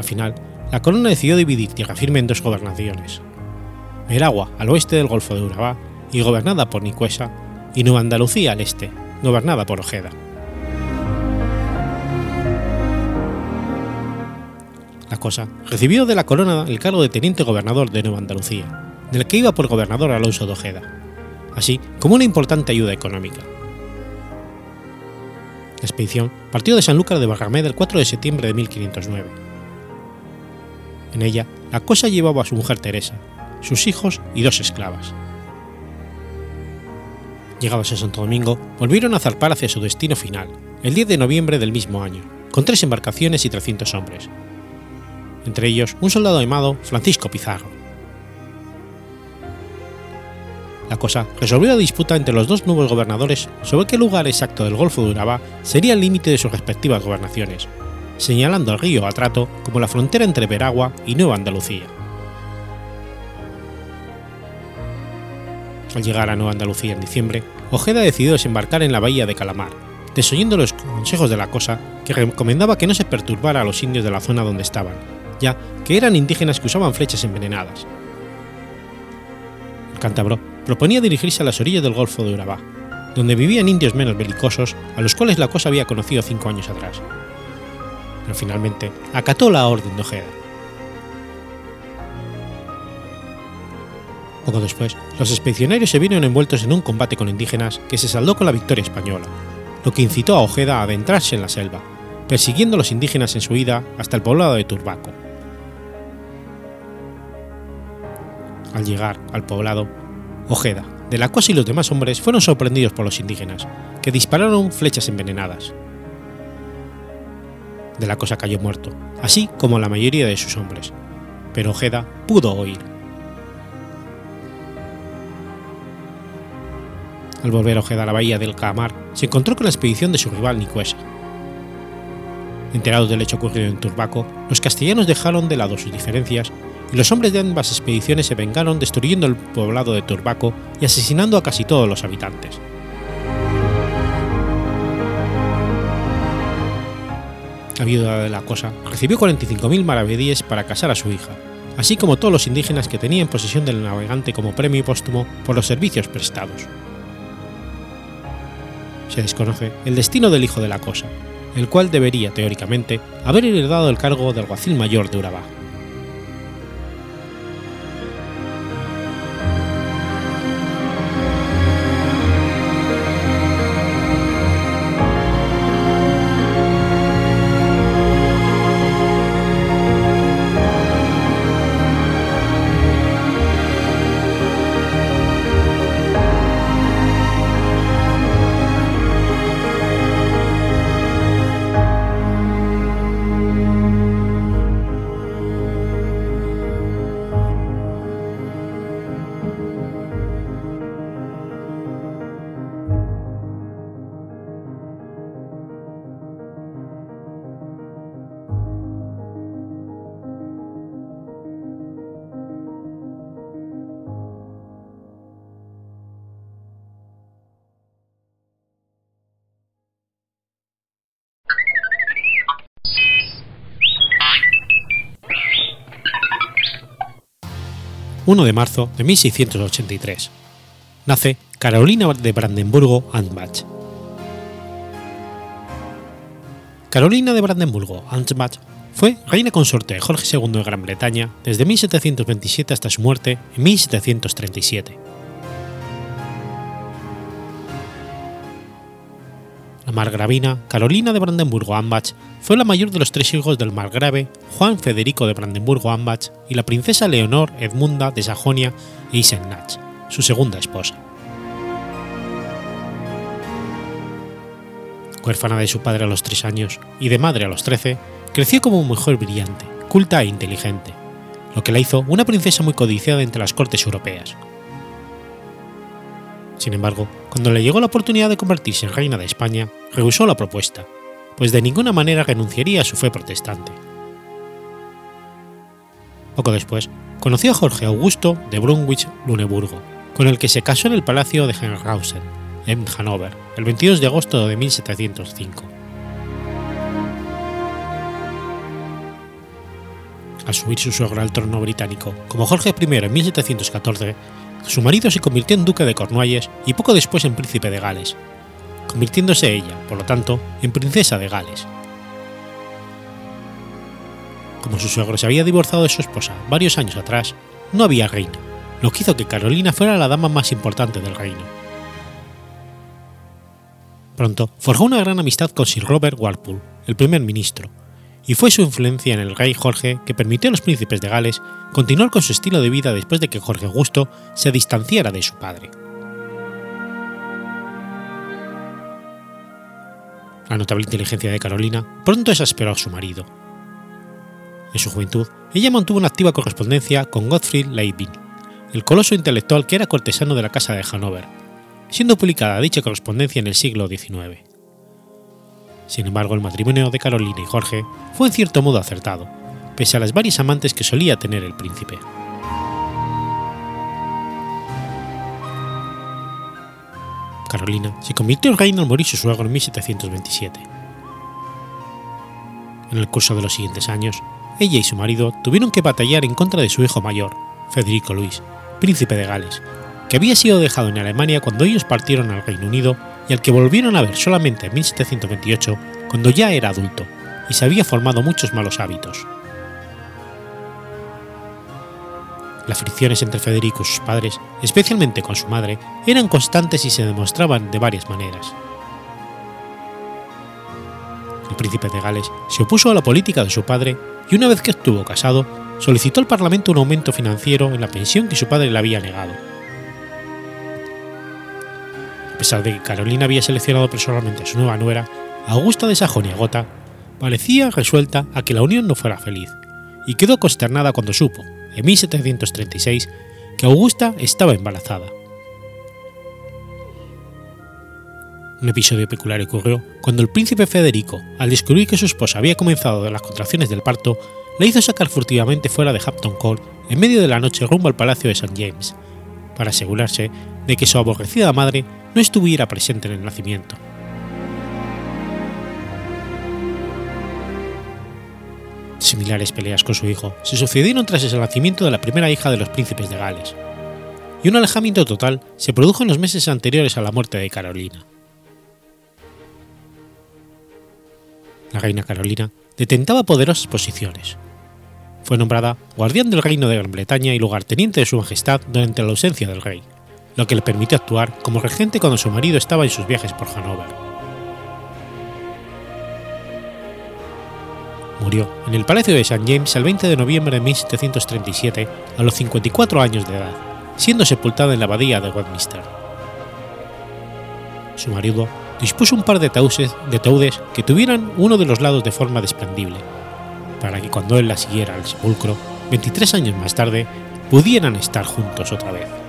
Al final, la corona decidió dividir Tierra Firme en dos gobernaciones, Meragua al oeste del Golfo de Urabá y gobernada por Nicuesa, y Nueva Andalucía al este, gobernada por Ojeda. La cosa recibió de la corona el cargo de teniente gobernador de Nueva Andalucía, del que iba por gobernador Alonso de Ojeda, así como una importante ayuda económica. La expedición partió de Sanlúcar de Barrameda el 4 de septiembre de 1509. En ella, la cosa llevaba a su mujer Teresa, sus hijos y dos esclavas. Llegados a Santo Domingo, volvieron a zarpar hacia su destino final, el 10 de noviembre del mismo año, con tres embarcaciones y 300 hombres, entre ellos un soldado llamado Francisco Pizarro. La cosa resolvió la disputa entre los dos nuevos gobernadores sobre qué lugar exacto del Golfo de Urabá sería el límite de sus respectivas gobernaciones, señalando al río Atrato como la frontera entre Veragua y Nueva Andalucía. Al llegar a Nueva Andalucía en diciembre, Ojeda decidió desembarcar en la bahía de Calamar, desoyendo los consejos de la cosa que recomendaba que no se perturbara a los indios de la zona donde estaban, ya que eran indígenas que usaban flechas envenenadas. El cántabro proponía dirigirse a las orillas del Golfo de Urabá, donde vivían indios menos belicosos a los cuales la cosa había conocido cinco años atrás. Finalmente acató la orden de Ojeda. Poco después, los expedicionarios se vieron envueltos en un combate con indígenas que se saldó con la victoria española, lo que incitó a Ojeda a adentrarse en la selva, persiguiendo a los indígenas en su ida hasta el poblado de Turbaco. Al llegar al poblado, Ojeda, de la cosa y los demás hombres fueron sorprendidos por los indígenas, que dispararon flechas envenenadas. De la cosa cayó muerto, así como la mayoría de sus hombres, pero Ojeda pudo oír. Al volver Ojeda a la bahía del Caamar, se encontró con la expedición de su rival Nicuesa. Enterados del hecho ocurrido en Turbaco, los castellanos dejaron de lado sus diferencias y los hombres de ambas expediciones se vengaron destruyendo el poblado de Turbaco y asesinando a casi todos los habitantes. La viuda de la cosa recibió 45.000 maravedíes para casar a su hija, así como todos los indígenas que tenía en posesión del navegante como premio póstumo por los servicios prestados. Se desconoce el destino del hijo de la cosa, el cual debería, teóricamente, haber heredado el cargo de alguacil mayor de Urabá. 1 de marzo de 1683. Nace Carolina de Brandenburgo-Ansbach. Carolina de Brandenburgo-Ansbach fue reina consorte de Jorge II de Gran Bretaña desde 1727 hasta su muerte en 1737. Margravina Carolina de Brandenburgo-Ambach fue la mayor de los tres hijos del margrave Juan Federico de Brandenburgo-Ambach y la princesa Leonor Edmunda de Sajonia Eisenach, su segunda esposa. Huérfana de su padre a los tres años y de madre a los trece, creció como mujer brillante, culta e inteligente, lo que la hizo una princesa muy codiciada entre las cortes europeas. Sin embargo, cuando le llegó la oportunidad de convertirse en reina de España, rehusó la propuesta, pues de ninguna manera renunciaría a su fe protestante. Poco después, conoció a Jorge Augusto de Brunswick-Luneburgo, con el que se casó en el Palacio de Henrhausen, en Hannover, el 22 de agosto de 1705. Al subir su suegro al trono británico como Jorge I en 1714, su marido se convirtió en duque de Cornualles y poco después en príncipe de Gales, convirtiéndose ella, por lo tanto, en princesa de Gales. Como su suegro se había divorciado de su esposa varios años atrás, no había reina, lo que hizo que Carolina fuera la dama más importante del reino. Pronto forjó una gran amistad con Sir Robert Walpole, el primer ministro, y fue su influencia en el rey Jorge que permitió a los príncipes de Gales continuar con su estilo de vida después de que Jorge Augusto se distanciara de su padre. La notable inteligencia de Carolina pronto exasperó a su marido. En su juventud, ella mantuvo una activa correspondencia con Gottfried Leibniz, el coloso intelectual que era cortesano de la Casa de Hannover, siendo publicada dicha correspondencia en el siglo XIX. Sin embargo, el matrimonio de Carolina y Jorge fue en cierto modo acertado, pese a las varias amantes que solía tener el príncipe. Carolina se convirtió en reina al morir su suegro en 1727. En el curso de los siguientes años, ella y su marido tuvieron que batallar en contra de su hijo mayor, Federico Luis, príncipe de Gales, que había sido dejado en Alemania cuando ellos partieron al Reino Unido y al que volvieron a ver solamente en 1728, cuando ya era adulto y se había formado muchos malos hábitos. Las fricciones entre Federico y sus padres, especialmente con su madre, eran constantes y se demostraban de varias maneras. El príncipe de Gales se opuso a la política de su padre y una vez que estuvo casado, solicitó al Parlamento un aumento financiero en la pensión que su padre le había negado. Pesar de que Carolina había seleccionado personalmente a su nueva nuera, Augusta de Sajonia-Gotha parecía resuelta a que la unión no fuera feliz, y quedó consternada cuando supo, en 1736, que Augusta estaba embarazada. Un episodio peculiar ocurrió cuando el príncipe Federico, al descubrir que su esposa había comenzado de las contracciones del parto, la hizo sacar furtivamente fuera de Hampton Court en medio de la noche rumbo al palacio de St. James, para asegurarse de que su aborrecida madre no estuviera presente en el nacimiento. Similares peleas con su hijo se sucedieron tras el nacimiento de la primera hija de los príncipes de Gales, y un alejamiento total se produjo en los meses anteriores a la muerte de Carolina. La reina Carolina detentaba poderosas posiciones. Fue nombrada guardián del reino de Gran Bretaña y lugarteniente de su majestad durante la ausencia del rey, lo que le permitió actuar como regente cuando su marido estaba en sus viajes por Hanover. Murió en el Palacio de St. James el 20 de noviembre de 1737 a los 54 años de edad, siendo sepultada en la abadía de Westminster. Su marido dispuso un par de taudes, de taudes que tuvieran uno de los lados de forma desprendible, para que cuando él la siguiera al sepulcro, 23 años más tarde, pudieran estar juntos otra vez.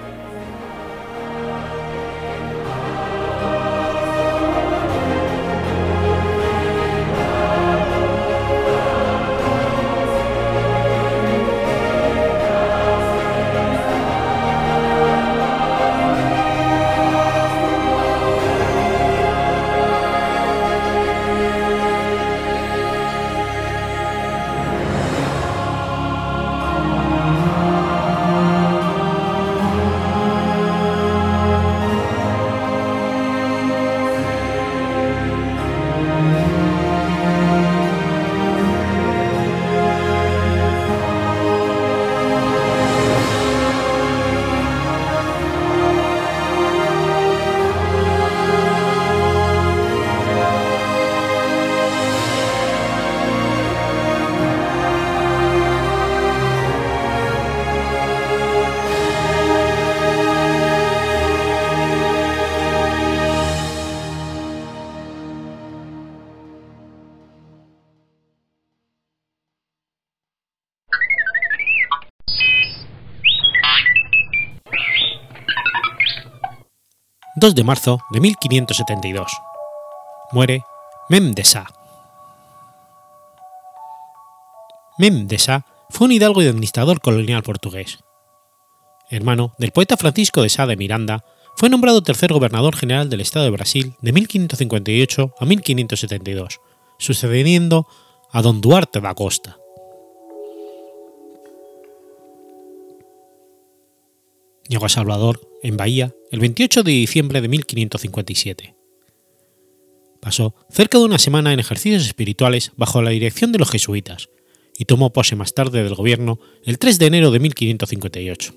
2 de marzo de 1572. Muere Mem de Sa. Mem de Sa fue un hidalgo y administrador colonial portugués. Hermano del poeta Francisco de Sá de Miranda, fue nombrado tercer gobernador general del Estado de Brasil de 1558 a 1572, sucediendo a don Duarte da Costa. Llegó a Salvador, en Bahía, el 28 de diciembre de 1557. Pasó cerca de una semana en ejercicios espirituales bajo la dirección de los jesuitas y tomó pose más tarde del gobierno el 3 de enero de 1558.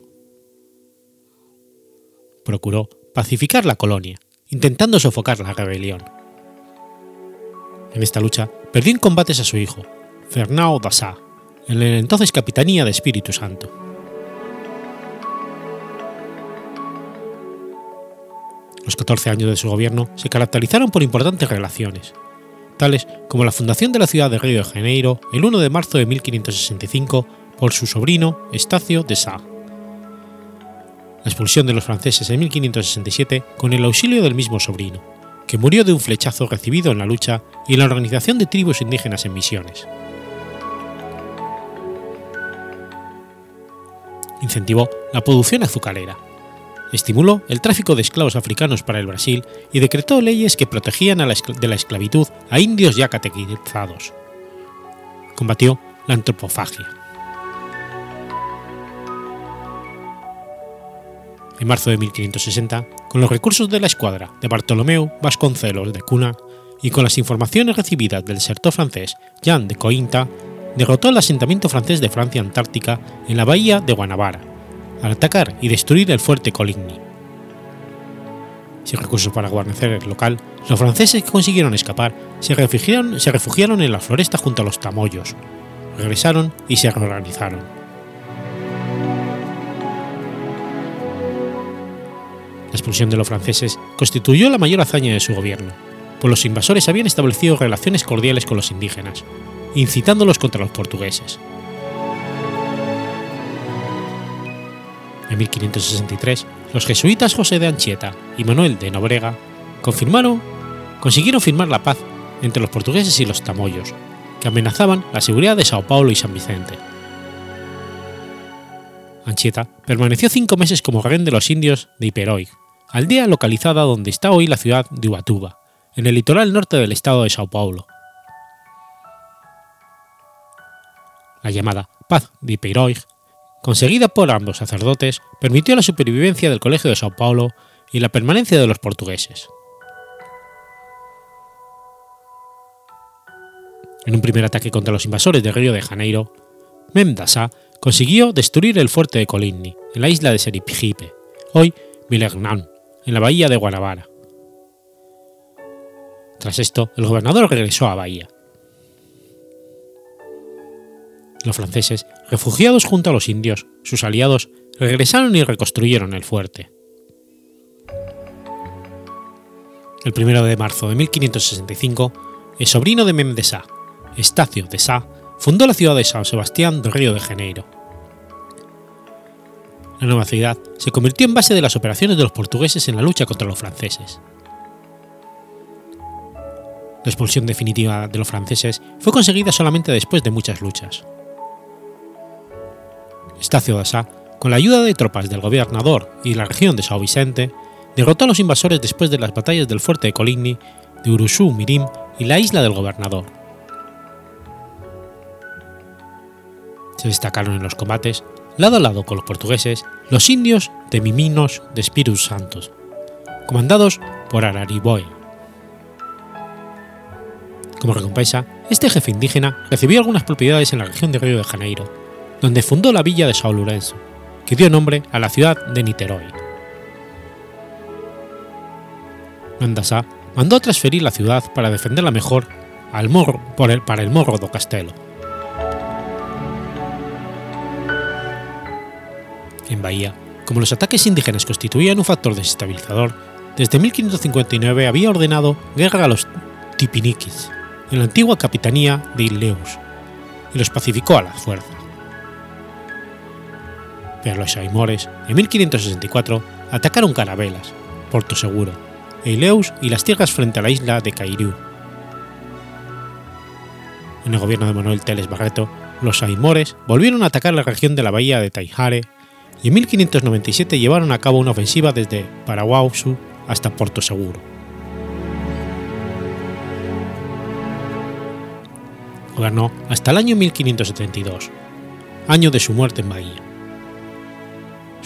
Procuró pacificar la colonia, intentando sofocar la rebelión. En esta lucha perdió en combates a su hijo, Fernão da Sá, en la entonces Capitanía de Espíritu Santo. Los 14 años de su gobierno se caracterizaron por importantes relaciones, tales como la fundación de la ciudad de Río de Janeiro el 1 de marzo de 1565 por su sobrino Estacio de Sá. La expulsión de los franceses en 1567 con el auxilio del mismo sobrino, que murió de un flechazo recibido en la lucha y la organización de tribus indígenas en misiones. Incentivó la producción azucarera, estimuló el tráfico de esclavos africanos para el Brasil y decretó leyes que protegían a la de la esclavitud a indios ya catequizados. Combatió la antropofagia. En marzo de 1560, con los recursos de la escuadra de Bartolomeu Vasconcelos de Cuna y con las informaciones recibidas del desertor francés Jean de Cointa, derrotó el asentamiento francés de Francia Antártica en la bahía de Guanabara, al atacar y destruir el fuerte Coligny. Sin recursos para guarnecer el local, los franceses que consiguieron escapar se refugiaron, se refugiaron en la floresta junto a los tamoyos, regresaron y se reorganizaron. La expulsión de los franceses constituyó la mayor hazaña de su gobierno, pues los invasores habían establecido relaciones cordiales con los indígenas, incitándolos contra los portugueses. En 1563, los jesuitas José de Anchieta y Manuel de Nobrega confirmaron, consiguieron firmar la paz entre los portugueses y los tamoyos, que amenazaban la seguridad de Sao Paulo y San Vicente. Anchieta permaneció cinco meses como rehén de los indios de Iperoig, aldea localizada donde está hoy la ciudad de Ubatuba, en el litoral norte del estado de Sao Paulo. La llamada Paz de Iperoig, conseguida por ambos sacerdotes, permitió la supervivencia del Colegio de Sao Paulo y la permanencia de los portugueses. En un primer ataque contra los invasores de Río de Janeiro, Memdasa consiguió destruir el fuerte de Coligny, en la isla de Seripijipe, hoy Vilegnan, en la bahía de Guanabara. Tras esto, el gobernador regresó a Bahía. Los franceses, refugiados junto a los indios, sus aliados, regresaron y reconstruyeron el fuerte. El 1 de marzo de 1565, el sobrino de Mem de Sá, Estacio de Sá, fundó la ciudad de San Sebastián de Río de Janeiro. La nueva ciudad se convirtió en base de las operaciones de los portugueses en la lucha contra los franceses. La expulsión definitiva de los franceses fue conseguida solamente después de muchas luchas. Estacio de Sá, con la ayuda de tropas del gobernador y la región de São Vicente, derrotó a los invasores después de las batallas del fuerte de Coligny, de Urusú Mirim y la isla del gobernador. Se destacaron en los combates, lado a lado con los portugueses, los indios de Miminos de Espíritu Santos, comandados por Arariboy. Como recompensa, este jefe indígena recibió algunas propiedades en la región de Río de Janeiro, donde fundó la villa de São Lourenço, que dio nombre a la ciudad de Niterói. Mandasa mandó transferir la ciudad para defenderla mejor al morro, para el Morro do Castelo. En Bahía, como los ataques indígenas constituían un factor desestabilizador, desde 1559 había ordenado guerra a los tipiniquis, en la antigua capitanía de Ilheus, y los pacificó a la fuerza. Pero los aimores, en 1564, atacaron Carabelas, Porto Seguro, Eileus y las tierras frente a la isla de Cairú. En el gobierno de Manuel Teles Barreto, los aimores volvieron a atacar la región de la bahía de Taijare y en 1597 llevaron a cabo una ofensiva desde Paraguasu hasta Porto Seguro. Gobernó hasta el año 1572, año de su muerte en Bahía.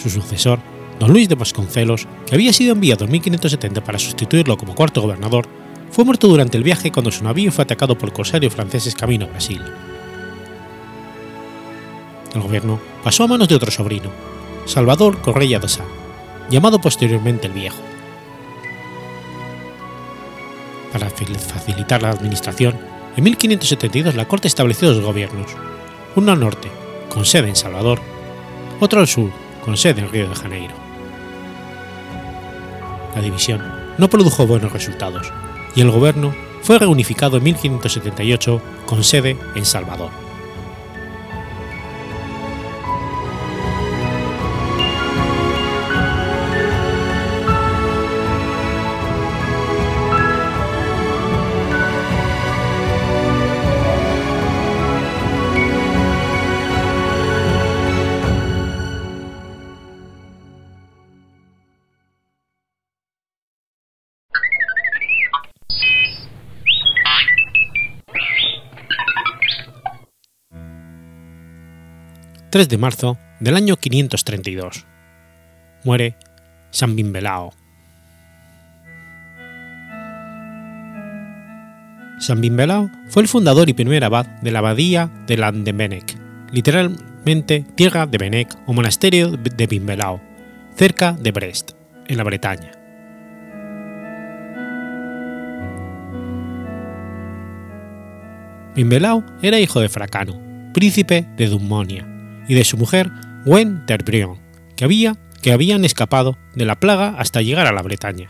Su sucesor, don Luis de Vasconcelos, que había sido enviado en 1570 para sustituirlo como cuarto gobernador, fue muerto durante el viaje cuando su navío fue atacado por corsarios franceses camino a Brasil. El gobierno pasó a manos de otro sobrino, Salvador Correia de Sá, llamado posteriormente el Viejo. Para facilitar la administración, en 1572 la Corte estableció dos gobiernos, uno al norte, con sede en Salvador, otro al sur, con sede en Río de Janeiro. La división no produjo buenos resultados y el gobierno fue reunificado en 1578 con sede en Salvador. 3 de marzo del año 532. Muere San Bimbelao. San Bimbelao fue el fundador y primer abad de la abadía de Landebenec, literalmente tierra de Benec o monasterio de Bimbelao, cerca de Brest, en la Bretaña. Bimbelao era hijo de Fracano, príncipe de Dumonia, y de su mujer Gwen Terbrion, que, había, que habían escapado de la plaga hasta llegar a la Bretaña.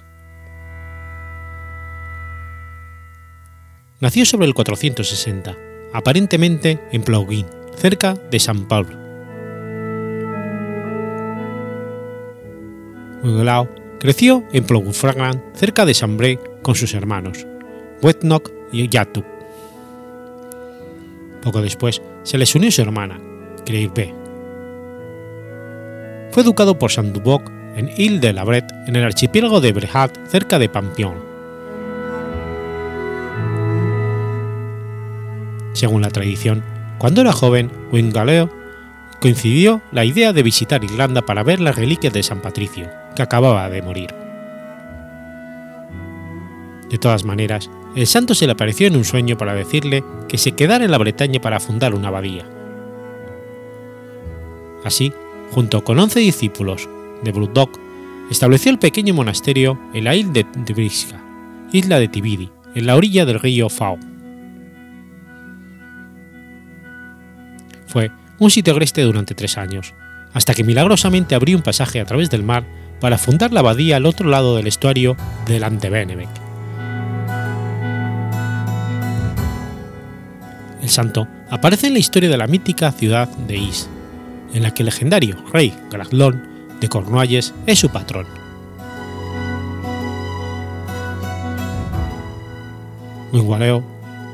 Nació sobre el 460, aparentemente en Plouguin, cerca de San Pablo. Mugelao creció en Plougufragan, cerca de Sambré, con sus hermanos, Wetnock y Yatu. Poco después se les unió su hermana, fue educado por Saint Duboc en Ile de la Brette, en el archipiélago de Brehat, cerca de Pampion. Según la tradición, cuando era joven, Wingaleo coincidió la idea de visitar Irlanda para ver las reliquias de San Patricio, que acababa de morir. De todas maneras, el santo se le apareció en un sueño para decirle que se quedara en la Bretaña para fundar una abadía. Así, junto con once discípulos de Brutdog, estableció el pequeño monasterio en la isla de Tibrisca, isla de Tibidi, en la orilla del río Fao. Fue un sitio agreste durante tres años, hasta que milagrosamente abrió un pasaje a través del mar para fundar la abadía al otro lado del estuario del Antebenebec. El santo aparece en la historia de la mítica ciudad de Is, en la que el legendario rey Graglón de Cornualles es su patrón. Wingualeo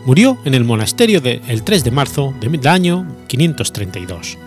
murió en el monasterio del 3 de marzo del año 532.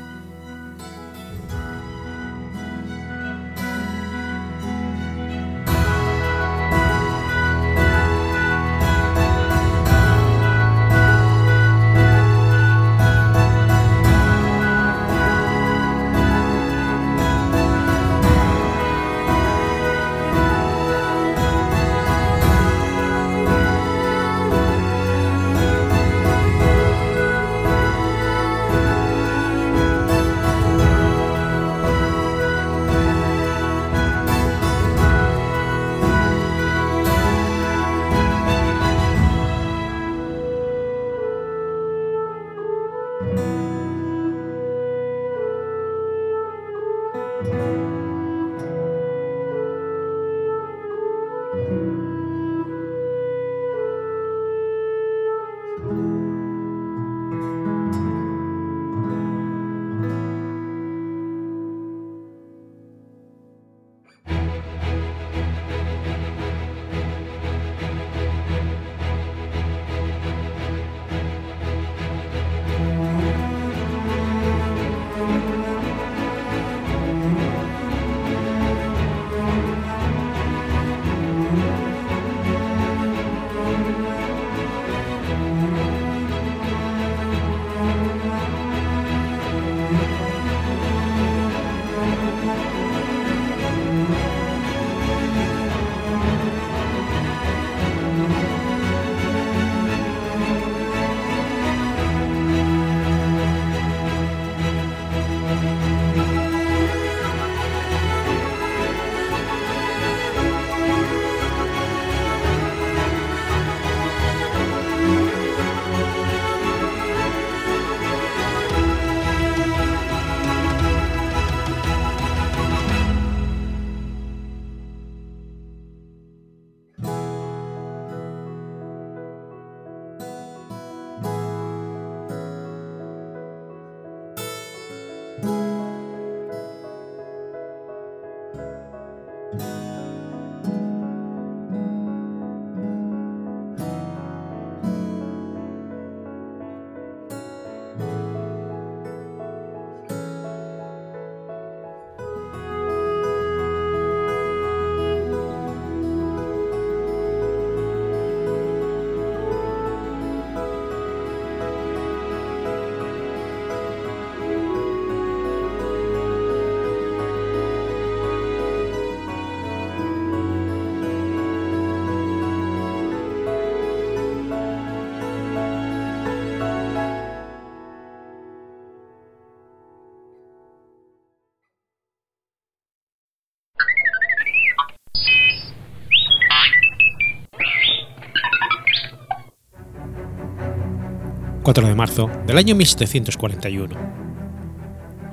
4 de marzo del año 1741.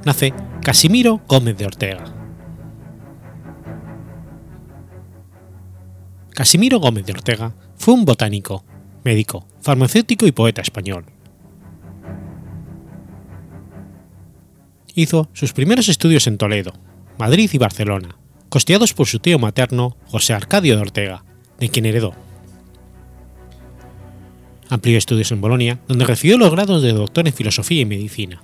Nace Casimiro Gómez de Ortega. Casimiro Gómez de Ortega fue un botánico, médico, farmacéutico y poeta español. Hizo sus primeros estudios en Toledo, Madrid y Barcelona, costeados por su tío materno José Arcadio de Ortega, de quien heredó. Amplió estudios en Bolonia, donde recibió los grados de doctor en filosofía y medicina.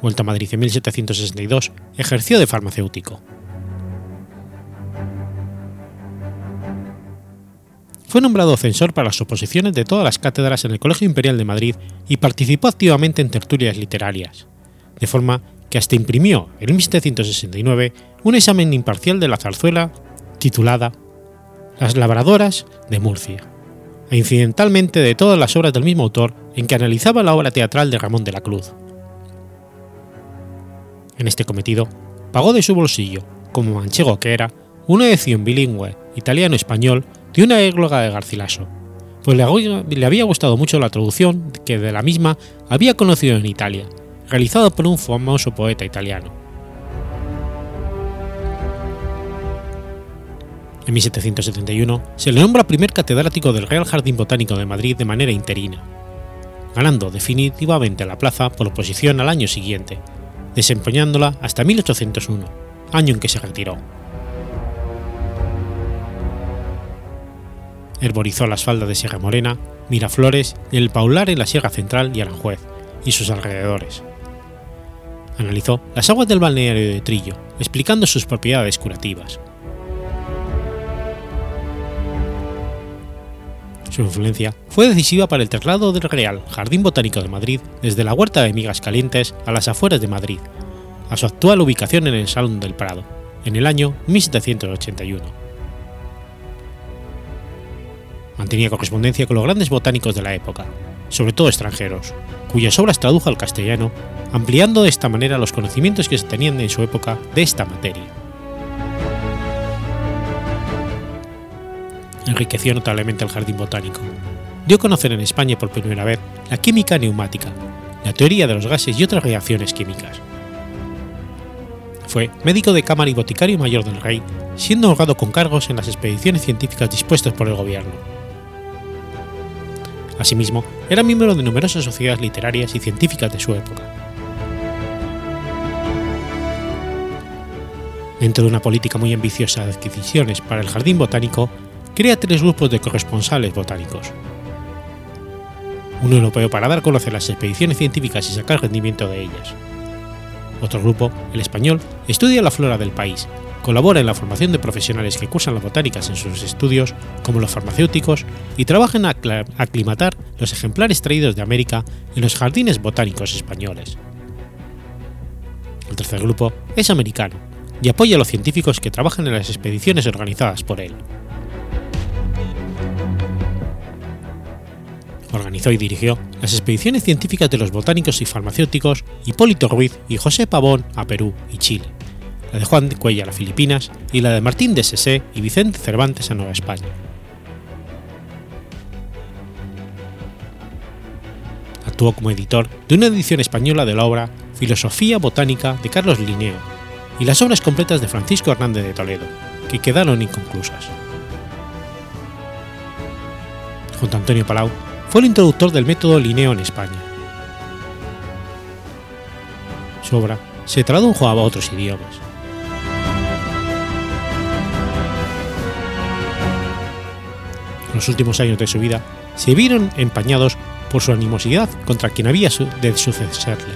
Vuelto a Madrid en 1762, ejerció de farmacéutico. Fue nombrado censor para las oposiciones de todas las cátedras en el Colegio Imperial de Madrid y participó activamente en tertulias literarias, de forma que hasta imprimió en 1769 un examen imparcial de la zarzuela titulada Las labradoras de Murcia, e incidentalmente de todas las obras del mismo autor en que analizaba la obra teatral de Ramón de la Cruz. En este cometido, pagó de su bolsillo, como manchego que era, una edición bilingüe italiano-español de una égloga de Garcilaso, pues le había gustado mucho la traducción que de la misma había conocido en Italia, realizada por un famoso poeta italiano. En 1771 se le nombra primer catedrático del Real Jardín Botánico de Madrid de manera interina, ganando definitivamente la plaza por oposición al año siguiente, desempeñándola hasta 1801, año en que se retiró. Herborizó las faldas de Sierra Morena, Miraflores el Paular en la Sierra Central y Aranjuez y sus alrededores. Analizó las aguas del balneario de Trillo, explicando sus propiedades curativas. Su influencia fue decisiva para el traslado del Real Jardín Botánico de Madrid desde la Huerta de Migas Calientes a las afueras de Madrid, a su actual ubicación en el Salón del Prado, en el año 1781. Mantenía correspondencia con los grandes botánicos de la época, sobre todo extranjeros, cuyas obras tradujo al castellano, ampliando de esta manera los conocimientos que se tenían en su época de esta materia. Enriqueció notablemente el jardín botánico. Dio a conocer en España por primera vez la química neumática, la teoría de los gases y otras reacciones químicas. Fue médico de cámara y boticario mayor del rey, siendo honrado con cargos en las expediciones científicas dispuestas por el gobierno. Asimismo, era miembro de numerosas sociedades literarias y científicas de su época. Dentro de una política muy ambiciosa de adquisiciones para el jardín botánico, crea tres grupos de corresponsales botánicos. Un europeo para dar a conocer las expediciones científicas y sacar rendimiento de ellas. Otro grupo, el español, estudia la flora del país, colabora en la formación de profesionales que cursan las botánicas en sus estudios, como los farmacéuticos, y trabaja en aclimatar los ejemplares traídos de América en los jardines botánicos españoles. El tercer grupo es americano y apoya a los científicos que trabajan en las expediciones organizadas por él. Organizó y dirigió las expediciones científicas de los botánicos y farmacéuticos Hipólito Ruiz y José Pavón a Perú y Chile, la de Juan de Cuellar a Filipinas y la de Martín de Sesé y Vicente Cervantes a Nueva España. Actuó como editor de una edición española de la obra Filosofía Botánica de Carlos Linneo y las obras completas de Francisco Hernández de Toledo, que quedaron inconclusas. Junto a Antonio Palau fue el introductor del método Linneo en España. Su obra se tradujo a otros idiomas. Los últimos años de su vida se vieron empañados por su animosidad contra quien había de sucederle,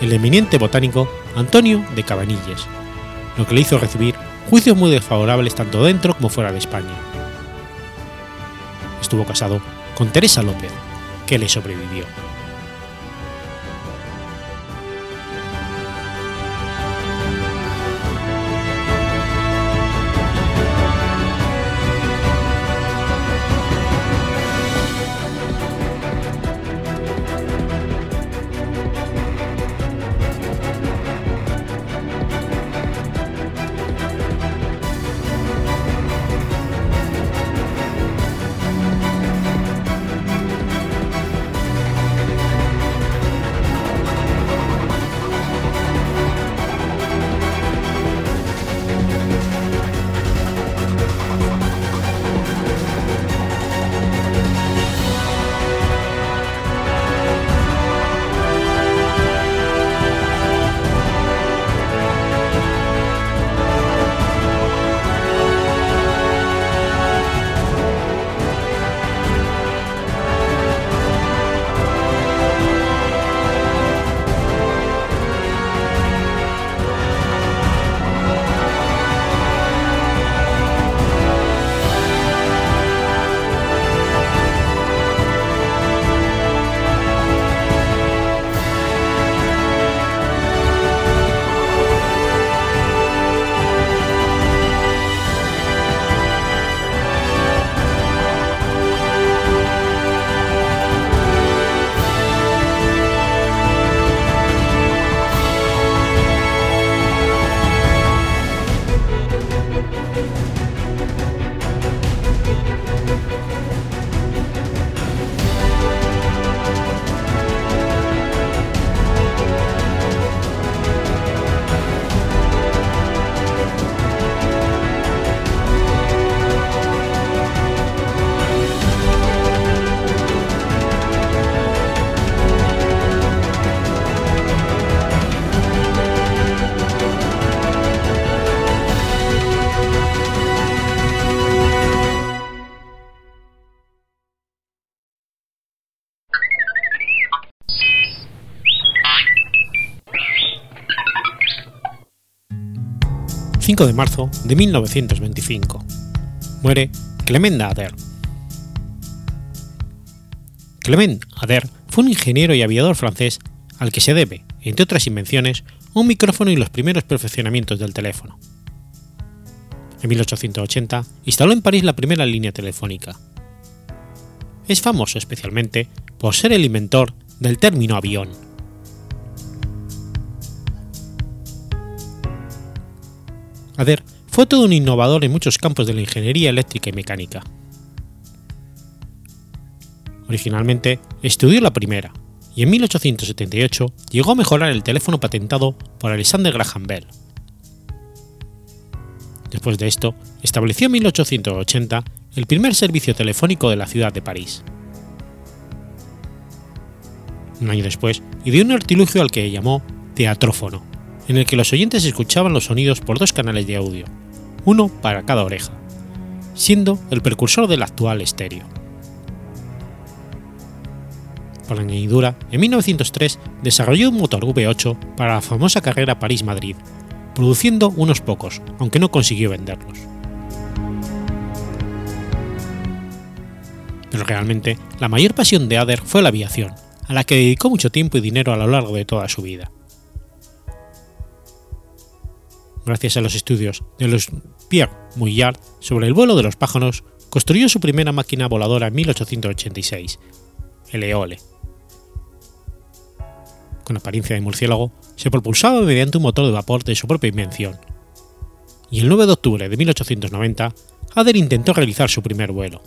el eminente botánico Antonio de Cabanilles, lo que le hizo recibir juicios muy desfavorables tanto dentro como fuera de España. Estuvo casado con Teresa López, que le sobrevivió. 5 de marzo de 1925. Muere Clement Ader. Clement Ader fue un ingeniero y aviador francés al que se debe, entre otras invenciones, un micrófono y los primeros perfeccionamientos del teléfono. En 1880 instaló en París la primera línea telefónica. Es famoso especialmente por ser el inventor del término avión. Ader fue todo un innovador en muchos campos de la ingeniería eléctrica y mecánica. Originalmente estudió la primera y en 1878 llegó a mejorar el teléfono patentado por Alexander Graham Bell. Después de esto, estableció en 1880 el primer servicio telefónico de la ciudad de París. Un año después, ideó un artilugio al que llamó teatrófono, en el que los oyentes escuchaban los sonidos por dos canales de audio, uno para cada oreja, siendo el precursor del actual estéreo. Por añadidura, en 1903 desarrolló un motor V8 para la famosa carrera París-Madrid, produciendo unos pocos, aunque no consiguió venderlos. Pero realmente, la mayor pasión de Ader fue la aviación, a la que dedicó mucho tiempo y dinero a lo largo de toda su vida. Gracias a los estudios de los Pierre Mouillard sobre el vuelo de los pájaros, construyó su primera máquina voladora en 1886, el Eole, con apariencia de murciélago, se propulsaba mediante un motor de vapor de su propia invención. Y el 9 de octubre de 1890, Ader intentó realizar su primer vuelo.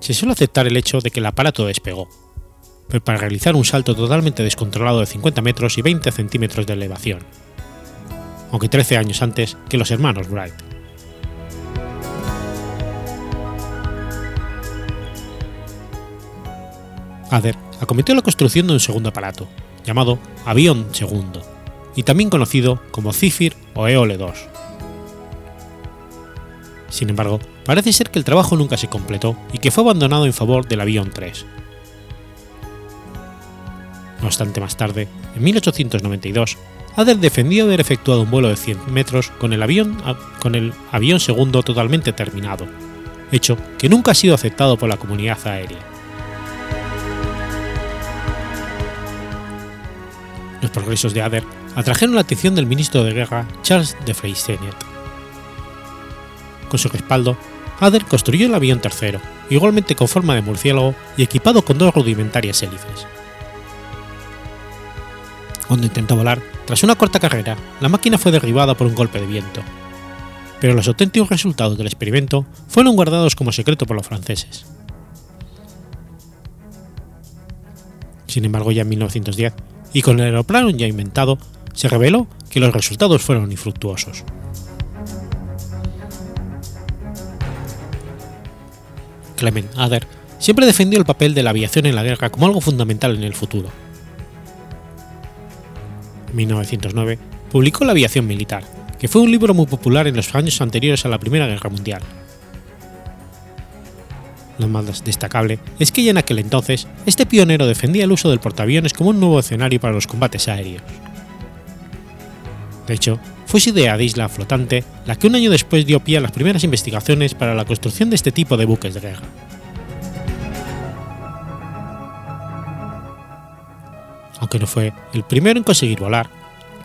Se suele aceptar el hecho de que el aparato despegó, pero para realizar un salto totalmente descontrolado de 50 metros y 20 centímetros de elevación, aunque 13 años antes que los hermanos Wright. Ader acometió la construcción de un segundo aparato, llamado Avión Segundo, y también conocido como Zephyr o Eole 2. Sin embargo, parece ser que el trabajo nunca se completó y que fue abandonado en favor del Avión 3. No obstante, más tarde, en 1892, Ader defendió haber efectuado un vuelo de 100 metros con el avión, con el avión segundo totalmente terminado, hecho que nunca ha sido aceptado por la comunidad aérea. Los progresos de Ader atrajeron la atención del ministro de Guerra Charles de Freycinet. Con su respaldo, Ader construyó el avión tercero, igualmente con forma de murciélago y equipado con dos rudimentarias hélices. Cuando intentó volar, tras una corta carrera, la máquina fue derribada por un golpe de viento, pero los auténticos resultados del experimento fueron guardados como secreto por los franceses. Sin embargo, ya en 1910, y con el aeroplano ya inventado, se reveló que los resultados fueron infructuosos. Clement Ader siempre defendió el papel de la aviación en la guerra como algo fundamental en el futuro. En 1909 publicó La aviación militar, que fue un libro muy popular en los años anteriores a la Primera Guerra Mundial. Lo más destacable es que ya en aquel entonces este pionero defendía el uso del portaaviones como un nuevo escenario para los combates aéreos. De hecho, fue su idea de isla flotante la que un año después dio pie a las primeras investigaciones para la construcción de este tipo de buques de guerra. Aunque no fue el primero en conseguir volar,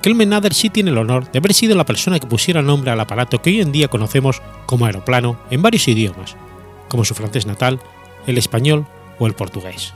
Kelmen Nader sí tiene el honor de haber sido la persona que pusiera nombre al aparato que hoy en día conocemos como aeroplano en varios idiomas, como su francés natal, el español o el portugués.